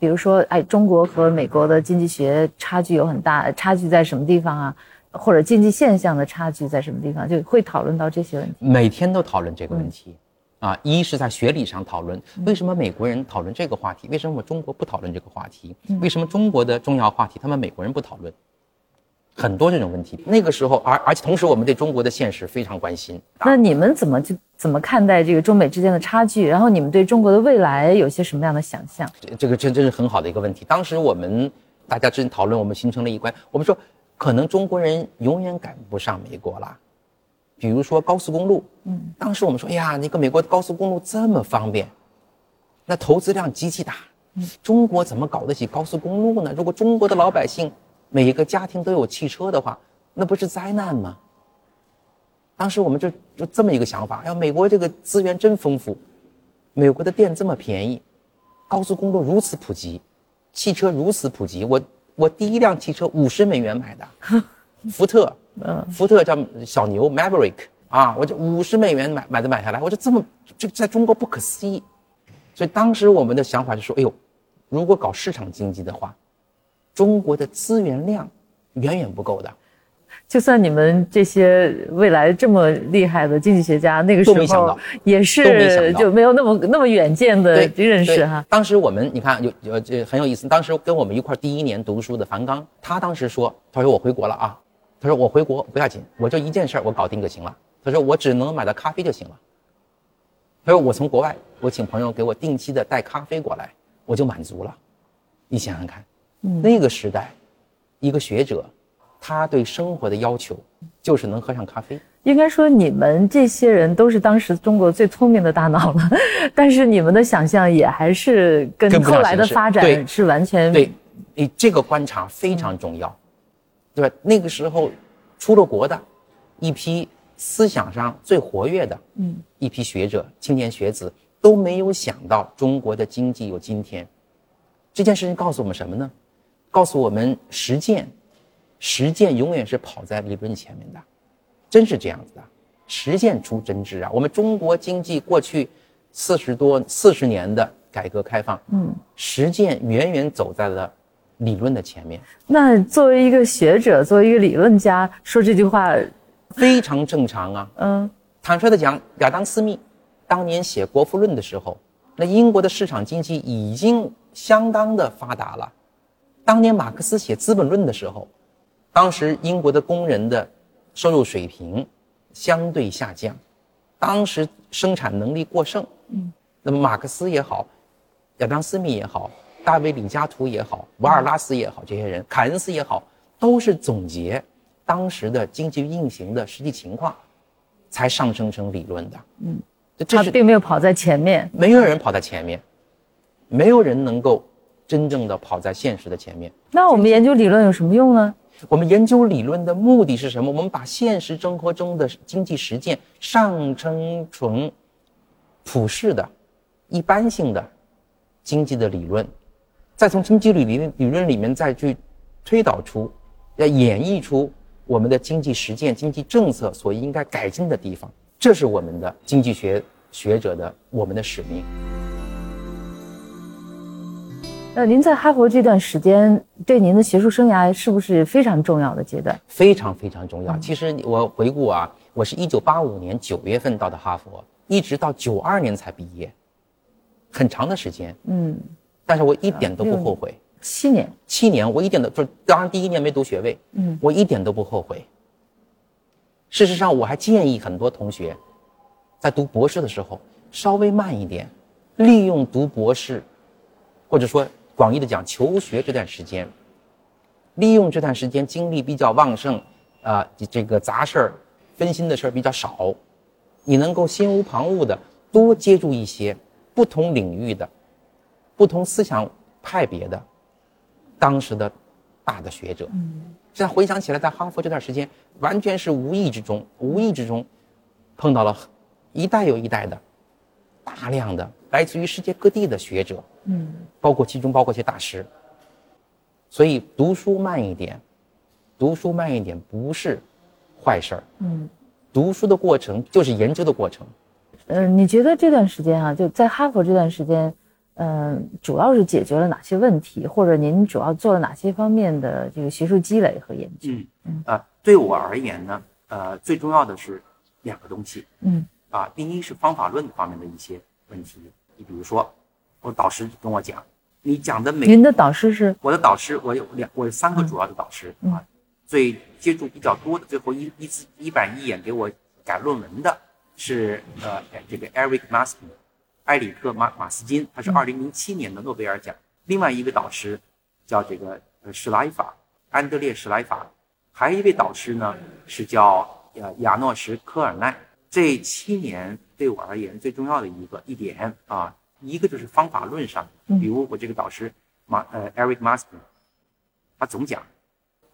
比如说，哎，中国和美国的经济学差距有很大，差距在什么地方啊？或者经济现象的差距在什么地方，就会讨论到这些问题。每天都讨论这个问题，啊，一是在学理上讨论，为什么美国人讨论这个话题，为什么我们中国不讨论这个话题？为什么中国的重要话题他们美国人不讨论？很多这种问题。那个时候，而而且同时，我们对中国的现实非常关心。那你们怎么就怎么看待这个中美之间的差距？然后你们对中国的未来有些什么样的想象？这个真真是很好的一个问题。当时我们大家之间讨论，我们形成了一关，我们说。可能中国人永远赶不上美国了，比如说高速公路。嗯，当时我们说，哎呀，那个美国的高速公路这么方便，那投资量极其大。嗯，中国怎么搞得起高速公路呢？如果中国的老百姓每一个家庭都有汽车的话，那不是灾难吗？当时我们就就这么一个想法：，哎呀，美国这个资源真丰富，美国的电这么便宜，高速公路如此普及，汽车如此普及，我。我第一辆汽车五十美元买的，福特，嗯，福特叫小牛 Maverick 啊，我就五十美元买买的买下来，我就这么就在中国不可思议，所以当时我们的想法就说，哎呦，如果搞市场经济的话，中国的资源量远远不够的。就算你们这些未来这么厉害的经济学家，那个时候也是就没有那么那么远见的认识哈。当时我们你看有有这很有意思，当时跟我们一块第一年读书的樊纲，他当时说，他说我回国了啊，他说我回国不要紧，我就一件事儿我搞定就行了。他说我只能买到咖啡就行了。他说我从国外我请朋友给我定期的带咖啡过来，我就满足了。你想想看，那个时代，一个学者。他对生活的要求就是能喝上咖啡。应该说，你们这些人都是当时中国最聪明的大脑了，但是你们的想象也还是跟后来的发展是完全对。你这个观察非常重要，对吧？那个时候，出了国的一批思想上最活跃的，嗯，一批学者、青年学子都没有想到中国的经济有今天。这件事情告诉我们什么呢？告诉我们实践。实践永远是跑在理论前面的，真是这样子的，实践出真知啊！我们中国经济过去四十多四十年的改革开放，嗯，实践远远走在了理论的前面。那作为一个学者，作为一个理论家，说这句话非常正常啊。嗯，坦率的讲，亚当·斯密当年写《国富论》的时候，那英国的市场经济已经相当的发达了。当年马克思写《资本论》的时候，当时英国的工人的收入水平相对下降，当时生产能力过剩。嗯，那么马克思也好，亚当·斯密也好，大卫·李嘉图也好，瓦尔拉斯也好，这些人，凯恩斯也好，都是总结当时的经济运行的实际情况，才上升成理论的。嗯，他并没有跑在前面，没有人跑在前面，没有人能够真正的跑在现实的前面。那我们研究理论有什么用呢？我们研究理论的目的是什么？我们把现实生活中的经济实践上升成普世的、一般性的经济的理论，再从经济理理理论里面再去推导出、要演绎出我们的经济实践、经济政策所应该改进的地方。这是我们的经济学学者的我们的使命。那您在哈佛这段时间，对您的学术生涯是不是非常重要的阶段？非常非常重要。其实我回顾啊，我是一九八五年九月份到的哈佛，一直到九二年才毕业，很长的时间。嗯，但是我一点都不后悔。七年，七年，我一点都就当然第一年没读学位。嗯，我一点都不后悔。事实上，我还建议很多同学，在读博士的时候稍微慢一点，利用读博士，或者说。广义的讲，求学这段时间，利用这段时间精力比较旺盛，啊，这个杂事儿、分心的事儿比较少，你能够心无旁骛的多接触一些不同领域的、不同思想派别的当时的大的学者。嗯，现在回想起来，在哈佛这段时间，完全是无意之中、无意之中碰到了一代又一代的大量的来自于世界各地的学者。嗯，包括其中包括一些大师，所以读书慢一点，读书慢一点不是坏事儿。嗯，读书的过程就是研究的过程。嗯，你觉得这段时间啊，就在哈佛这段时间，嗯，主要是解决了哪些问题，或者您主要做了哪些方面的这个学术积累和研究？嗯嗯啊，对我而言呢，呃，最重要的是两个东西。嗯啊，第一是方法论方面的一些问题，你比如说。我导师跟我讲，你讲的每您的导师是我的导师，我有两，我有三个主要的导师啊，最接触比较多的，最后一一次一板一眼给我改论文的是呃这个 Eric Maskin，埃里克马马斯金，他是二零零七年的诺贝尔奖。另外一个导师叫这个呃史莱法，安德烈史莱法，还有一位导师呢是叫呃亚诺什科尔奈。这七年对我而言最重要的一个一点啊。一个就是方法论上，比如我这个导师马呃 Eric Master，他总讲，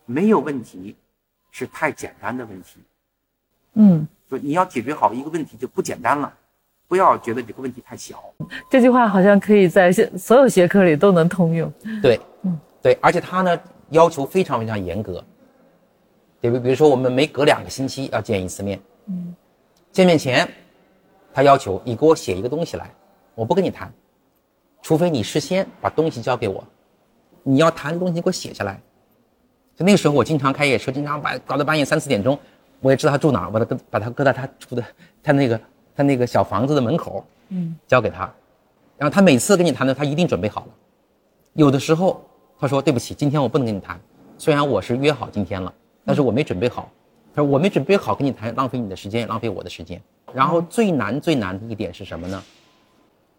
没有问题是太简单的问题，嗯，说你要解决好一个问题就不简单了，不要觉得这个问题太小。这句话好像可以在现所有学科里都能通用。对，嗯，对，而且他呢要求非常非常严格，对比比如说我们每隔两个星期要见一次面，嗯，见面前他要求你给我写一个东西来。我不跟你谈，除非你事先把东西交给我。你要谈的东西，你给我写下来。就那个时候，我经常开夜车，经常把搞到半夜三四点钟。我也知道他住哪，把他搁把他搁在他住的他那个他那个小房子的门口，嗯，交给他。然后他每次跟你谈的，他一定准备好了。有的时候他说对不起，今天我不能跟你谈。虽然我是约好今天了，但是我没准备好。他说我没准备好跟你谈，浪费你的时间，浪费我的时间。然后最难最难的一点是什么呢？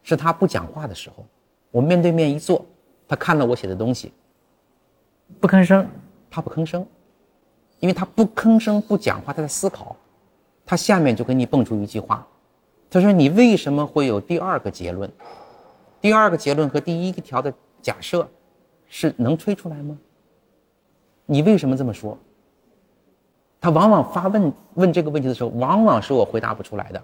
是他不讲话的时候，我面对面一坐，他看了我写的东西，不吭声，他不吭声，因为他不吭声不讲话，他在思考，他下面就给你蹦出一句话，他说：“你为什么会有第二个结论？第二个结论和第一个条的假设，是能推出来吗？你为什么这么说？”他往往发问问这个问题的时候，往往是我回答不出来的。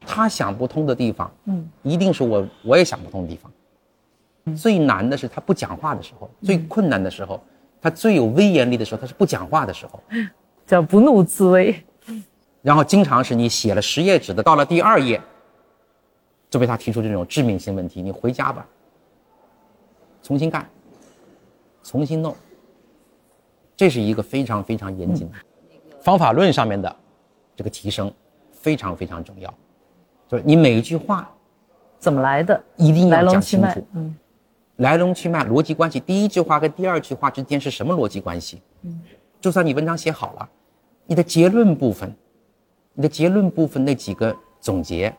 他想不通的地方，嗯，一定是我我也想不通的地方。最难的是他不讲话的时候，最困难的时候，他最有威严力的时候，他是不讲话的时候，叫不怒自威。然后经常是你写了十页纸的，到了第二页，就被他提出这种致命性问题，你回家吧，重新干，重新弄。这是一个非常非常严谨的方法论上面的这个提升，非常非常重要。就是你每一句话怎么来的，一定要讲清楚。嗯，来龙去脉、逻辑关系，第一句话跟第二句话之间是什么逻辑关系？嗯，就算你文章写好了，你的结论部分。你的结论部分那几个总结，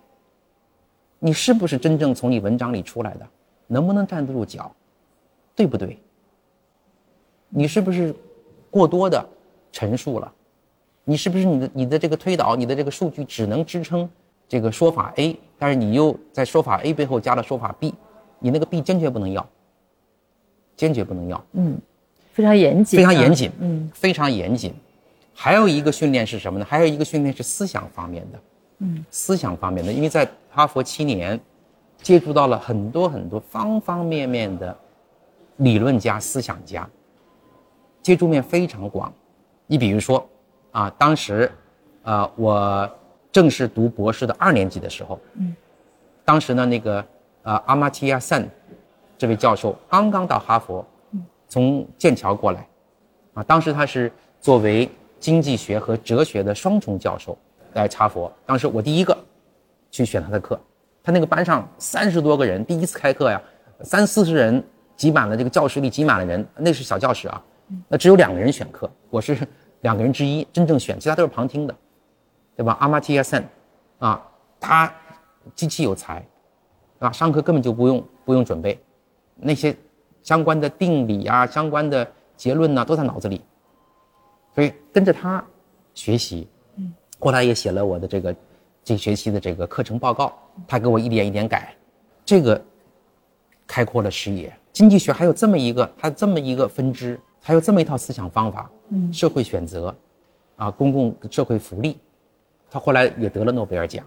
你是不是真正从你文章里出来的？能不能站得住脚？对不对？你是不是过多的陈述了？你是不是你的你的这个推导，你的这个数据只能支撑这个说法 A，但是你又在说法 A 背后加了说法 B，你那个 B 坚决不能要，坚决不能要。嗯，非常严谨，非常严谨，嗯，非常严谨。还有一个训练是什么呢？还有一个训练是思想方面的，嗯，思想方面的，因为在哈佛七年，接触到了很多很多方方面面的理论家、思想家，接触面非常广。你比如说，啊，当时，呃，我正式读博士的二年级的时候，嗯，当时呢，那个，呃，阿马提亚森这位教授刚刚到哈佛，从剑桥过来，啊，当时他是作为经济学和哲学的双重教授来查佛，当时我第一个去选他的课，他那个班上三十多个人，第一次开课呀，三四十人挤满了这个教室里挤满了人，那是小教室啊，那只有两个人选课，我是两个人之一真正选，其他都是旁听的，对吧？阿马提亚森，啊，他极其有才，啊，上课根本就不用不用准备，那些相关的定理啊、相关的结论呢，都在脑子里。所以跟着他学习，嗯，后来也写了我的这个这学期的这个课程报告，他给我一点一点改，这个开阔了视野。经济学还有这么一个，还有这么一个分支，还有这么一套思想方法，嗯，社会选择，啊，公共社会福利，他后来也得了诺贝尔奖，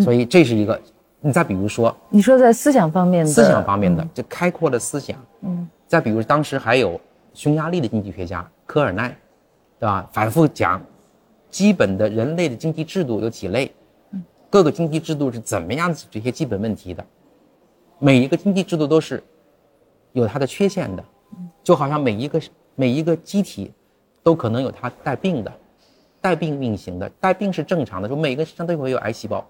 所以这是一个。你再比如说，你说在思想方面的，思想方面的就开阔了思想，嗯，再比如当时还有匈牙利的经济学家科尔奈。对吧？反复讲，基本的人类的经济制度有几类，各个经济制度是怎么样子这些基本问题的，每一个经济制度都是有它的缺陷的，就好像每一个每一个机体都可能有它带病的，带病运行的，带病是正常的，说每个身上都会有癌细胞，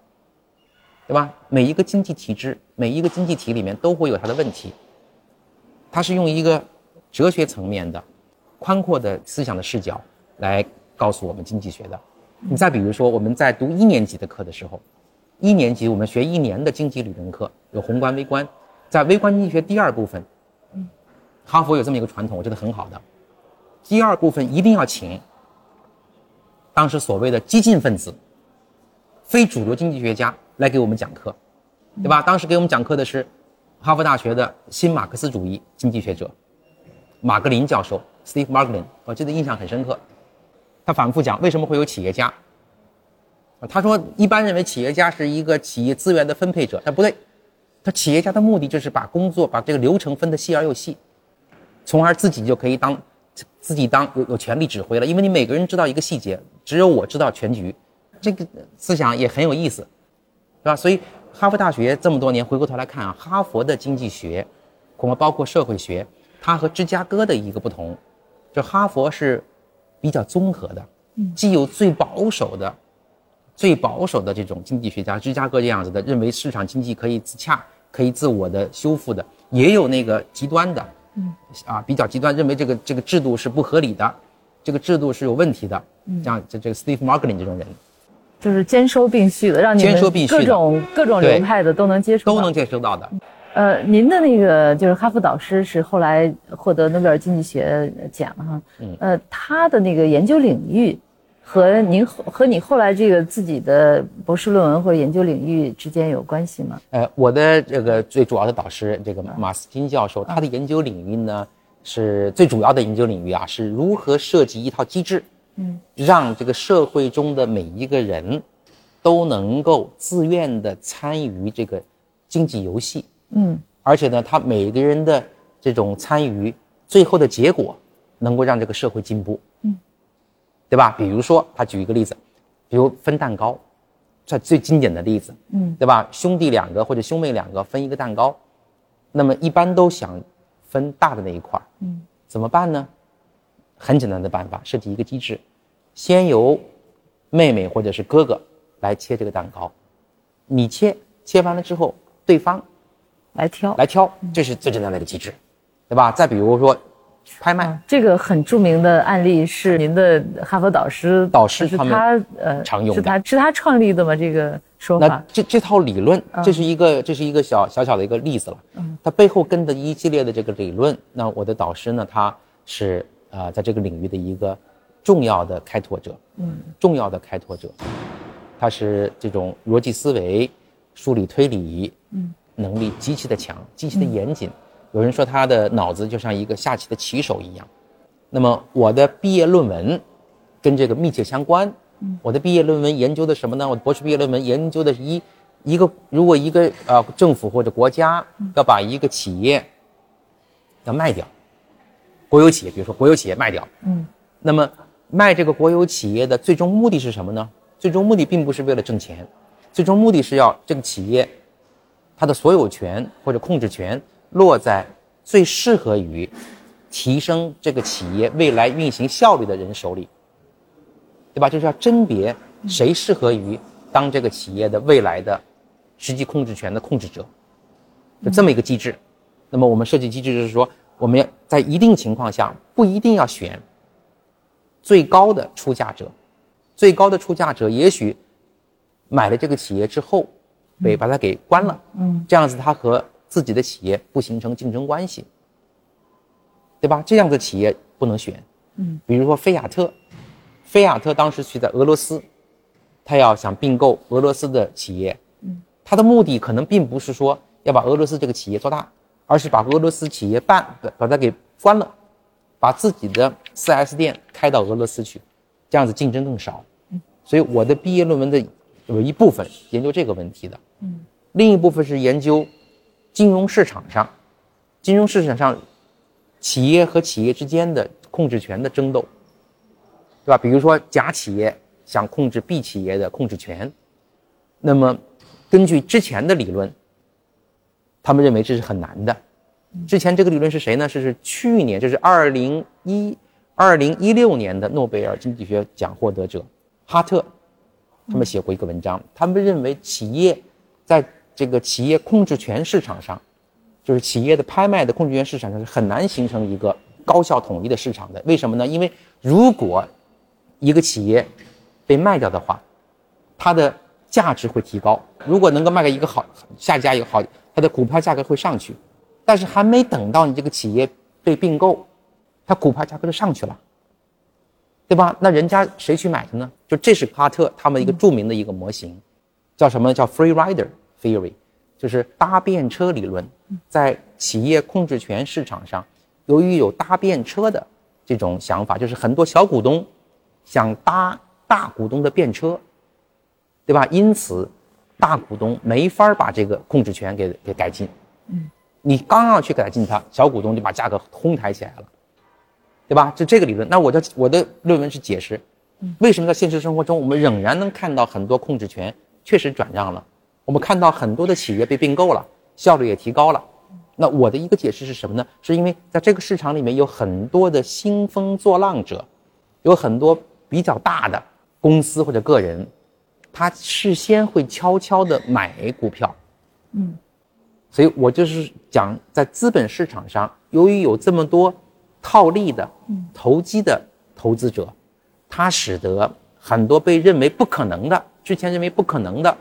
对吧？每一个经济体制，每一个经济体里面都会有它的问题，它是用一个哲学层面的宽阔的思想的视角。来告诉我们经济学的，你再比如说，我们在读一年级的课的时候，一年级我们学一年的经济理论课，有宏观微观，在微观经济学第二部分，哈佛有这么一个传统，我觉得很好的，第二部分一定要请当时所谓的激进分子、非主流经济学家来给我们讲课，对吧？当时给我们讲课的是哈佛大学的新马克思主义经济学者马格林教授，Steve Margolin，我记得印象很深刻。他反复讲为什么会有企业家。他说一般认为企业家是一个企业资源的分配者，但不对，他企业家的目的就是把工作把这个流程分得细而又细，从而自己就可以当自己当有有权利指挥了。因为你每个人知道一个细节，只有我知道全局，这个思想也很有意思，是吧？所以哈佛大学这么多年回过头来看啊，哈佛的经济学，恐怕包括社会学，它和芝加哥的一个不同，就哈佛是。比较综合的，既有最保守的、最保守的这种经济学家，芝加哥这样子的，认为市场经济可以自洽、可以自我的修复的，也有那个极端的，嗯，啊，比较极端，认为这个这个制度是不合理的，这个制度是有问题的，像这这个 Steve Margolin 这种人，就是兼收并蓄的，让你们各种各种流派的都能接触，都能接收到的。呃，您的那个就是哈佛导师是后来获得诺贝尔经济学奖哈，嗯，呃，他的那个研究领域和您和你后来这个自己的博士论文或者研究领域之间有关系吗？呃，我的这个最主要的导师这个马斯金教授，他的研究领域呢是最主要的研究领域啊，是如何设计一套机制，嗯，让这个社会中的每一个人都能够自愿的参与这个经济游戏。嗯，而且呢，他每个人的这种参与，最后的结果能够让这个社会进步，嗯，对吧？比如说，他举一个例子，比如分蛋糕，这最经典的例子，嗯，对吧？兄弟两个或者兄妹两个分一个蛋糕，那么一般都想分大的那一块嗯，怎么办呢？很简单的办法，设计一个机制，先由妹妹或者是哥哥来切这个蛋糕，你切，切完了之后，对方来挑，来挑，这是最简单的一个机制，对吧？再比如说。拍卖这个很著名的案例是您的哈佛导师，导师是他呃常用的，是他是他创立的吗？这个说法？那这这套理论，这是一个这是一个小小小的一个例子了。嗯，它背后跟的一系列的这个理论，那我的导师呢，他是呃在这个领域的一个重要的开拓者，嗯，重要的开拓者，他是这种逻辑思维、梳理推理，嗯，能力极其的强，极其的严谨。有人说他的脑子就像一个下棋的棋手一样，那么我的毕业论文跟这个密切相关。我的毕业论文研究的什么呢？我的博士毕业论文研究的是一一个如果一个呃政府或者国家要把一个企业要卖掉，国有企业，比如说国有企业卖掉，嗯，那么卖这个国有企业的最终目的是什么呢？最终目的并不是为了挣钱，最终目的是要这个企业它的所有权或者控制权。落在最适合于提升这个企业未来运行效率的人手里，对吧？就是要甄别谁适合于当这个企业的未来的实际控制权的控制者，就这么一个机制。那么我们设计机制就是说，我们要在一定情况下不一定要选最高的出价者，最高的出价者也许买了这个企业之后被把它给关了，嗯，这样子它和自己的企业不形成竞争关系，对吧？这样的企业不能选。嗯，比如说菲亚特，菲亚特当时去在俄罗斯，他要想并购俄罗斯的企业，嗯，他的目的可能并不是说要把俄罗斯这个企业做大，而是把俄罗斯企业办把它给关了，把自己的 4S 店开到俄罗斯去，这样子竞争更少。嗯，所以我的毕业论文的有一部分研究这个问题的，嗯，另一部分是研究。金融市场上，金融市场上，企业和企业之间的控制权的争斗，对吧？比如说甲企业想控制 B 企业的控制权，那么根据之前的理论，他们认为这是很难的。之前这个理论是谁呢？是是去年，就是二零一二零一六年的诺贝尔经济学奖获得者哈特，他们写过一个文章，他们认为企业在这个企业控制权市场上，就是企业的拍卖的控制权市场上是很难形成一个高效统一的市场的。为什么呢？因为如果一个企业被卖掉的话，它的价值会提高。如果能够卖给一个好下家一个好，它的股票价格会上去。但是还没等到你这个企业被并购，它股票价格就上去了，对吧？那人家谁去买它呢？就这是帕特他们一个著名的一个模型，叫什么呢叫 Free Rider。Theory，就是搭便车理论，在企业控制权市场上，由于有搭便车的这种想法，就是很多小股东想搭大股东的便车，对吧？因此，大股东没法把这个控制权给给改进。嗯，你刚要去改进它，小股东就把价格哄抬起来了，对吧？就这个理论。那我的我的论文是解释，为什么在现实生活中我们仍然能看到很多控制权确实转让了。我们看到很多的企业被并购了，效率也提高了。那我的一个解释是什么呢？是因为在这个市场里面有很多的兴风作浪者，有很多比较大的公司或者个人，他事先会悄悄的买股票。嗯，所以我就是讲，在资本市场上，由于有这么多套利的、投机的投资者，它使得很多被认为不可能的。之前认为不可能的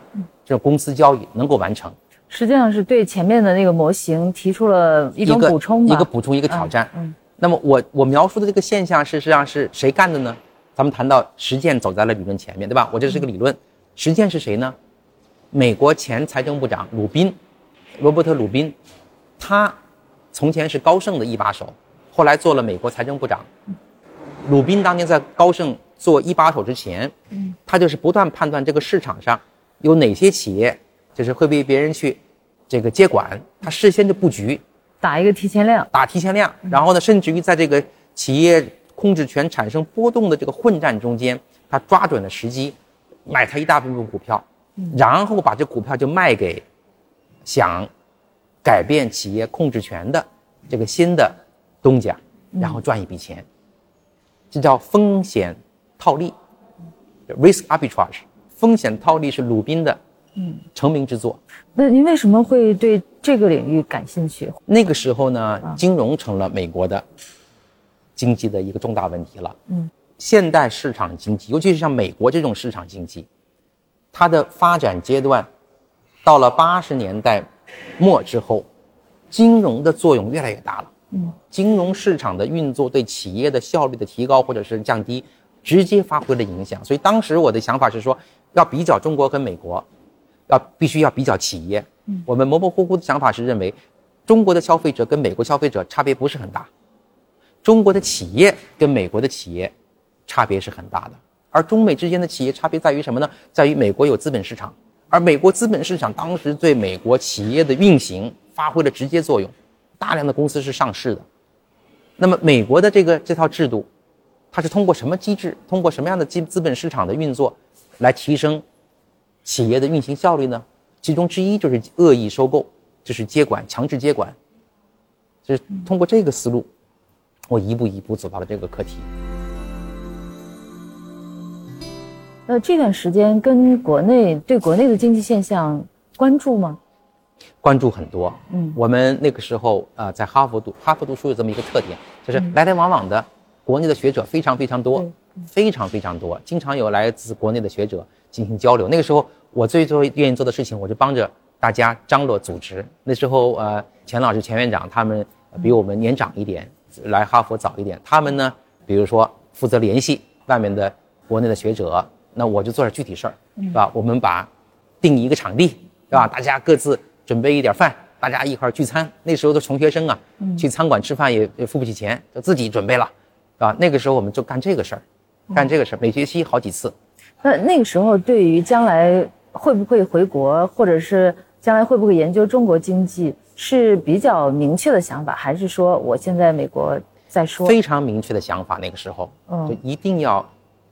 这公司交易能够完成，实际上是对前面的那个模型提出了一种补充，一个补充，一个挑战。嗯，那么我我描述的这个现象，事实上是谁干的呢？咱们谈到实践走在了理论前面，对吧？我这是个理论，实践是谁呢？美国前财政部长鲁宾，罗伯特鲁宾，他从前是高盛的一把手，后来做了美国财政部长。鲁宾当年在高盛。做一把手之前，嗯，他就是不断判断这个市场上有哪些企业就是会被别人去这个接管，他事先就布局，打一个提前量，打提前量，然后呢，甚至于在这个企业控制权产生波动的这个混战中间，他抓准了时机，买他一大部分股票，然后把这股票就卖给想改变企业控制权的这个新的东家，然后赚一笔钱，这叫风险套利，risk arbitrage。风险套利是鲁宾的成名之作。那您为什么会对这个领域感兴趣？那个时候呢，金融成了美国的经济的一个重大问题了。嗯。现代市场经济，尤其是像美国这种市场经济，它的发展阶段到了八十年代末之后，金融的作用越来越大了。嗯，金融市场的运作对企业的效率的提高或者是降低，直接发挥了影响。所以当时我的想法是说，要比较中国跟美国，要必须要比较企业。嗯，我们模模糊糊的想法是认为，中国的消费者跟美国消费者差别不是很大，中国的企业跟美国的企业。差别是很大的，而中美之间的企业差别在于什么呢？在于美国有资本市场，而美国资本市场当时对美国企业的运行发挥了直接作用，大量的公司是上市的。那么美国的这个这套制度，它是通过什么机制，通过什么样的资资本市场的运作，来提升企业的运行效率呢？其中之一就是恶意收购，就是接管，强制接管，就是通过这个思路，我一步一步走到了这个课题。那这段时间跟国内对国内的经济现象关注吗？关注很多。嗯，我们那个时候啊，在哈佛读哈佛读书有这么一个特点，就是来来往往的国内的学者非常非常多，非常非常多，经常有来自国内的学者进行交流。那个时候，我最最愿意做的事情，我就帮着大家张罗组织。那时候，呃，钱老师、钱院长他们比我们年长一点，来哈佛早一点。他们呢，比如说负责联系外面的国内的学者。那我就做点具体事儿，是吧？我们把定一个场地，是吧？大家各自准备一点饭，大家一块儿聚餐。那时候的穷学生啊，去餐馆吃饭也也付不起钱，就自己准备了，是吧？那个时候我们就干这个事儿，干这个事儿，每学期好几次。那那个时候对于将来会不会回国，或者是将来会不会研究中国经济，是比较明确的想法，还是说我现在美国再说？非常明确的想法，那个时候，嗯，就一定要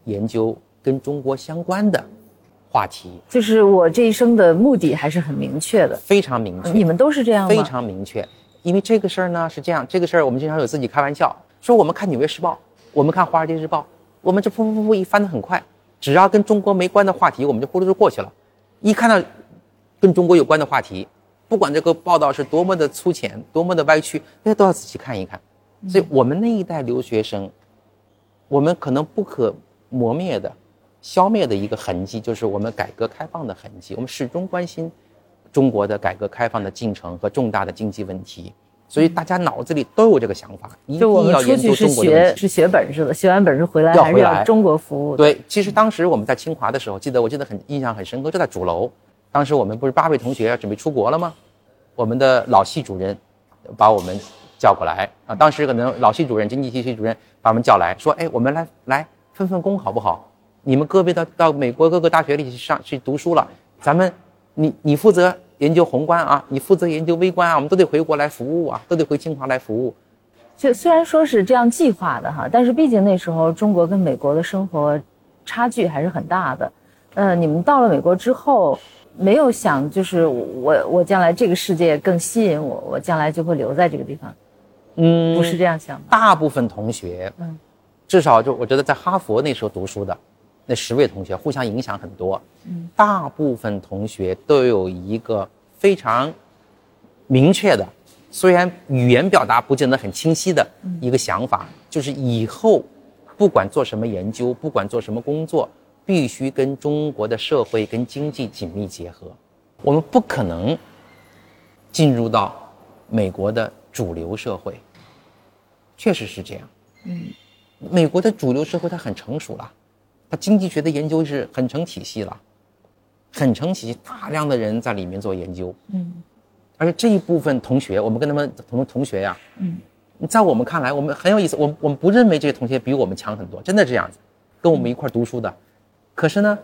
研究。跟中国相关的话题，就是我这一生的目的还是很明确的，非常明确。你们都是这样吗？非常明确，因为这个事儿呢是这样，这个事儿我们经常有自己开玩笑说，我们看《纽约时报》，我们看《华尔街日报》，我们这噗噗噗一翻的很快，只要跟中国没关的话题，我们就呼噜就过去了。一看到跟中国有关的话题，不管这个报道是多么的粗浅，多么的歪曲，大家都要仔细看一看。所以我们那一代留学生，我们可能不可磨灭的。消灭的一个痕迹，就是我们改革开放的痕迹。我们始终关心中国的改革开放的进程和重大的经济问题，所以大家脑子里都有这个想法，一定要研究中国的问题。是学本事的，学完本事回来还是要中国服务。对，其实当时我们在清华的时候，记得我记得很印象很深刻，就在主楼。当时我们不是八位同学要准备出国了吗？我们的老系主任把我们叫过来啊。当时可能老系主任、经济系系主任把我们叫来说：“哎，我们来来分分工好不好？”你们各位到到美国各个大学里去上去读书了，咱们，你你负责研究宏观啊，你负责研究微观啊，我们都得回国来服务啊，都得回清华来服务。就虽然说是这样计划的哈，但是毕竟那时候中国跟美国的生活差距还是很大的。嗯，你们到了美国之后，没有想就是我我将来这个世界更吸引我，我将来就会留在这个地方。嗯，不是这样想。大部分同学，嗯，至少就我觉得在哈佛那时候读书的。那十位同学互相影响很多，嗯，大部分同学都有一个非常明确的，虽然语言表达不见得很清晰的一个想法，就是以后不管做什么研究，不管做什么工作，必须跟中国的社会跟经济紧密结合。我们不可能进入到美国的主流社会，确实是这样。嗯，美国的主流社会它很成熟了。他经济学的研究是很成体系了，很成体系，大量的人在里面做研究。嗯，而且这一部分同学，我们跟他们同同学呀，嗯，在我们看来，我们很有意思。我我们不认为这些同学比我们强很多，真的这样子，跟我们一块读书的。可是呢，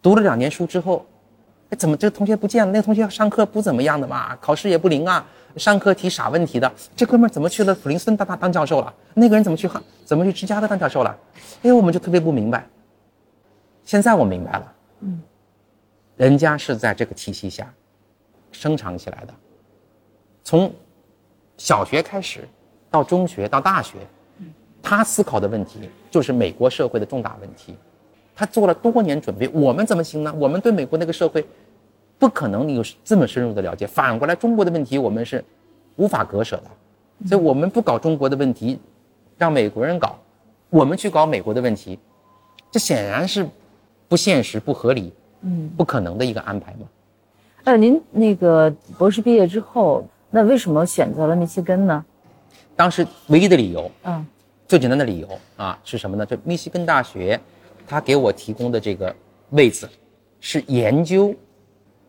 读了两年书之后，哎，怎么这个同学不见了？那个同学上课不怎么样的嘛，考试也不灵啊，上课提傻问题的。这哥们怎么去了普林斯顿当当当教授了？那个人怎么去汉怎么去芝加哥当教授了？哎，我们就特别不明白。现在我明白了，嗯，人家是在这个体系下生长起来的，从小学开始，到中学到大学，他思考的问题就是美国社会的重大问题，他做了多年准备，我们怎么行呢？我们对美国那个社会不可能有这么深入的了解，反过来中国的问题我们是无法割舍的，所以我们不搞中国的问题，让美国人搞，我们去搞美国的问题，这显然是不现实、不合理、嗯，不可能的一个安排嘛。呃，您那个博士毕业之后。那为什么选择了密西根呢？当时唯一的理由，嗯，最简单的理由啊是什么呢？就密西根大学，他给我提供的这个位置，是研究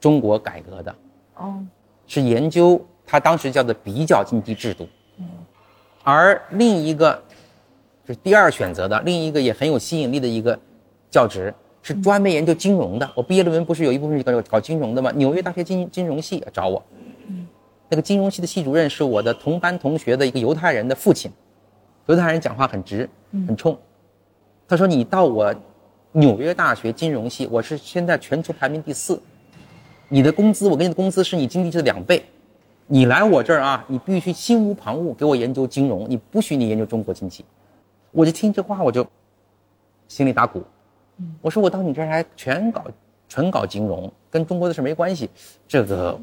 中国改革的，哦，是研究他当时叫做比较经济制度，嗯，而另一个就是第二选择的另一个也很有吸引力的一个教职，是专门研究金融的。我毕业论文不是有一部分是搞搞金融的吗？纽约大学金金融系找我。那个金融系的系主任是我的同班同学的一个犹太人的父亲，犹太人讲话很直，很冲。他说：“你到我纽约大学金融系，我是现在全球排名第四，你的工资，我给你的工资是你经济的两倍。你来我这儿啊，你必须心无旁骛给我研究金融，你不许你研究中国经济。”我就听这话，我就心里打鼓。我说：“我到你这儿还全搞纯搞金融，跟中国的事没关系，这个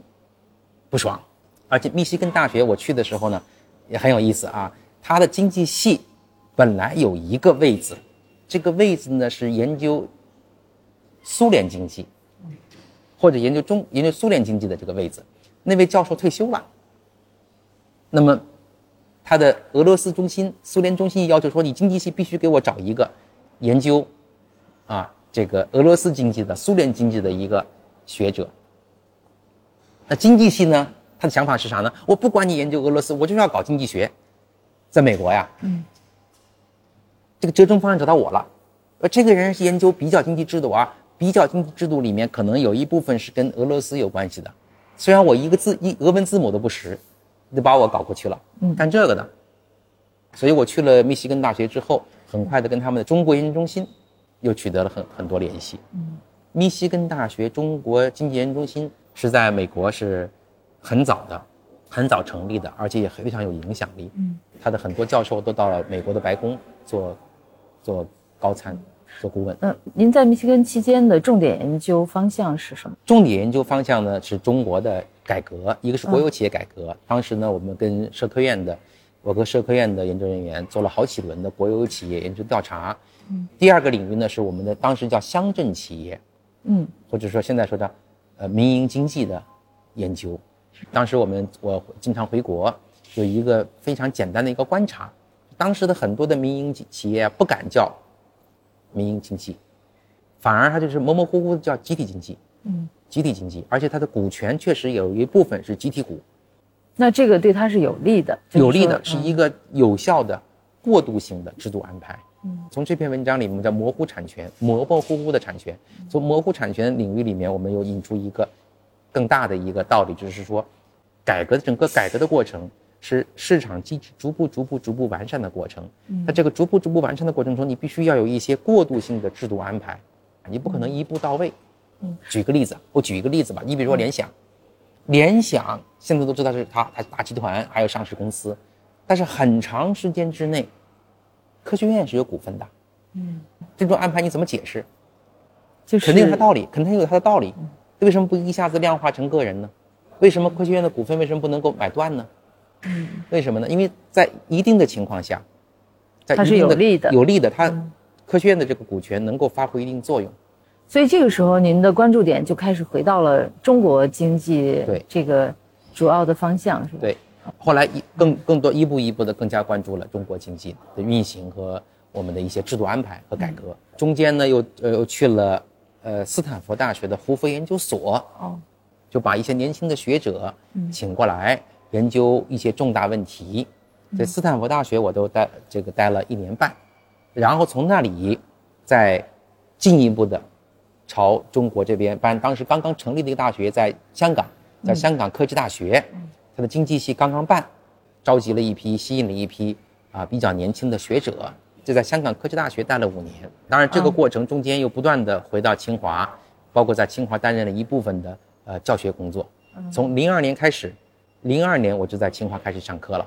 不爽。”而且密西根大学我去的时候呢，也很有意思啊。它的经济系本来有一个位置，这个位置呢是研究苏联经济，或者研究中研究苏联经济的这个位置。那位教授退休了，那么他的俄罗斯中心、苏联中心要求说，你经济系必须给我找一个研究啊这个俄罗斯经济的、苏联经济的一个学者。那经济系呢？他的想法是啥呢？我不管你研究俄罗斯，我就是要搞经济学，在美国呀，嗯，这个折中方案找到我了。呃，这个人是研究比较经济制度啊，比较经济制度里面可能有一部分是跟俄罗斯有关系的。虽然我一个字一俄文字母都不识，就把我搞过去了，嗯，干这个的。所以我去了密西根大学之后，很快的跟他们的中国研究中心又取得了很很多联系。嗯，密西根大学中国经济研究中心是在美国是。很早的，很早成立的，而且也非常有影响力。嗯，他的很多教授都到了美国的白宫做，做高参，做顾问。嗯，您在密歇根期间的重点研究方向是什么？重点研究方向呢是中国的改革，一个是国有企业改革。当时呢，我们跟社科院的，我和社科院的研究人员做了好几轮的国有企业研究调查。嗯，第二个领域呢是我们的当时叫乡镇企业，嗯，或者说现在说的，呃，民营经济的研究。当时我们我经常回国，有一个非常简单的一个观察，当时的很多的民营企业不敢叫民营经济，反而它就是模模糊糊的叫集体经济，嗯，集体经济，而且它的股权确实有一部分是集体股，那这个对它是有利的，有利的是一个有效的过渡性的制度安排。嗯，从这篇文章里面叫模糊产权，模模糊糊的产权，从模糊产权领域里面，我们又引出一个。更大的一个道理就是说，改革整个改革的过程是市场机制逐步逐步逐步完善的过程。那这个逐步逐步完善的过程中，你必须要有一些过渡性的制度安排，你不可能一步到位。举个例子，我举一个例子吧。你比如说联想，联想现在都知道是它它大集团，还有上市公司，但是很长时间之内，科学院是有股份的。嗯，这种安排你怎么解释？就是肯定有它道理，肯定有它的道理。为什么不一下子量化成个人呢？为什么科学院的股份为什么不能够买断呢？嗯，为什么呢？因为在一定的情况下，在它是有利的，有利的，它科学院的这个股权能够发挥一定作用。所以这个时候，您的关注点就开始回到了中国经济对这个主要的方向，是吧？对。后来一更更多一步一步的更加关注了中国经济的运行和我们的一些制度安排和改革。中间呢，又呃又去了。呃，斯坦福大学的胡佛研究所哦，就把一些年轻的学者请过来研究一些重大问题。在斯坦福大学，我都待这个待了一年半，然后从那里再进一步的朝中国这边办。当时刚刚成立的一个大学在香港，在香港科技大学，它的经济系刚刚办，召集了一批，吸引了一批啊比较年轻的学者。就在香港科技大学待了五年，当然这个过程中间又不断的回到清华，包括在清华担任了一部分的呃教学工作。从零二年开始，零二年我就在清华开始上课了。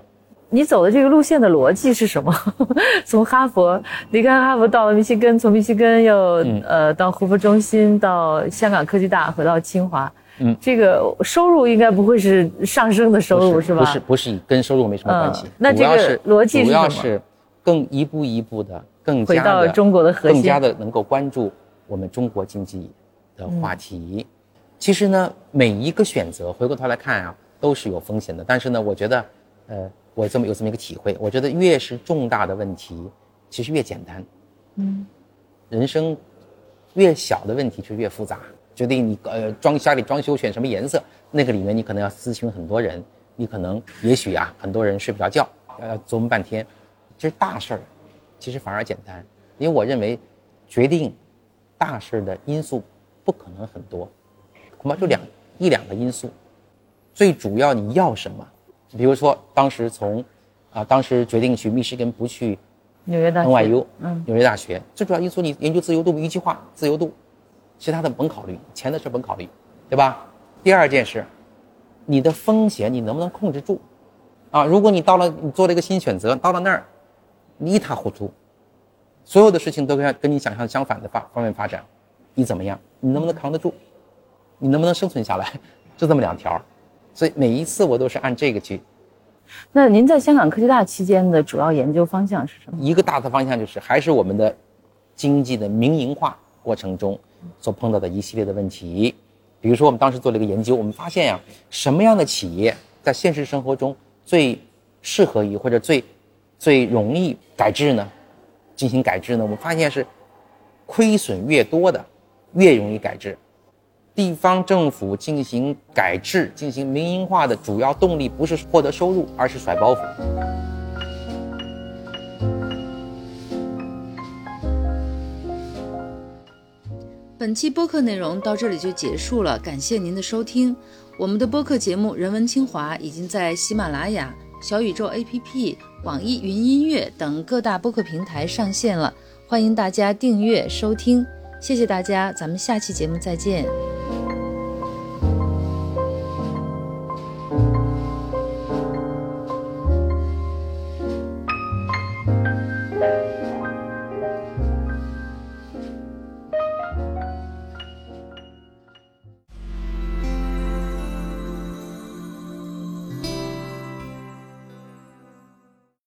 你走的这个路线的逻辑是什么？从哈佛离开哈佛到了密西根，从密西根又呃到胡佛中心，到香港科技大，回到清华。嗯，这个收入应该不会是上升的收入是吧？不是，不是，跟收入没什么关系。那这个逻辑主要是更一步一步的，更加的中国的核心，更加的能够关注我们中国经济的话题。其实呢，每一个选择回过头来看啊，都是有风险的。但是呢，我觉得，呃。我这么有这么一个体会，我觉得越是重大的问题，其实越简单。嗯，人生越小的问题就越复杂。决定你呃装家里装修选什么颜色，那个里面你可能要咨询很多人，你可能也许啊很多人睡不着觉，要琢磨半天。其实大事儿，其实反而简单，因为我认为决定大事的因素不可能很多，恐怕就两一两个因素。最主要你要什么？比如说，当时从，啊，当时决定去密歇根，不去纽约大 NYU，嗯，纽约大学，最主要因素你研究自由度，一句话，自由度，其他的甭考虑，钱的事甭考虑，对吧？第二件事，你的风险你能不能控制住？啊，如果你到了，你做了一个新选择，到了那儿，你一塌糊涂，所有的事情都跟跟你想象相反的发方面发展，你怎么样？你能不能扛得住？你能不能生存下来？就这么两条。所以每一次我都是按这个去。那您在香港科技大期间的主要研究方向是什么？一个大的方向就是还是我们的经济的民营化过程中所碰到的一系列的问题。比如说，我们当时做了一个研究，我们发现呀，什么样的企业在现实生活中最适合于或者最最容易改制呢？进行改制呢？我们发现是亏损越多的越容易改制。地方政府进行改制、进行民营化的主要动力不是获得收入，而是甩包袱。本期播客内容到这里就结束了，感谢您的收听。我们的播客节目《人文清华》已经在喜马拉雅、小宇宙 APP、网易云音乐等各大播客平台上线了，欢迎大家订阅收听。谢谢大家，咱们下期节目再见。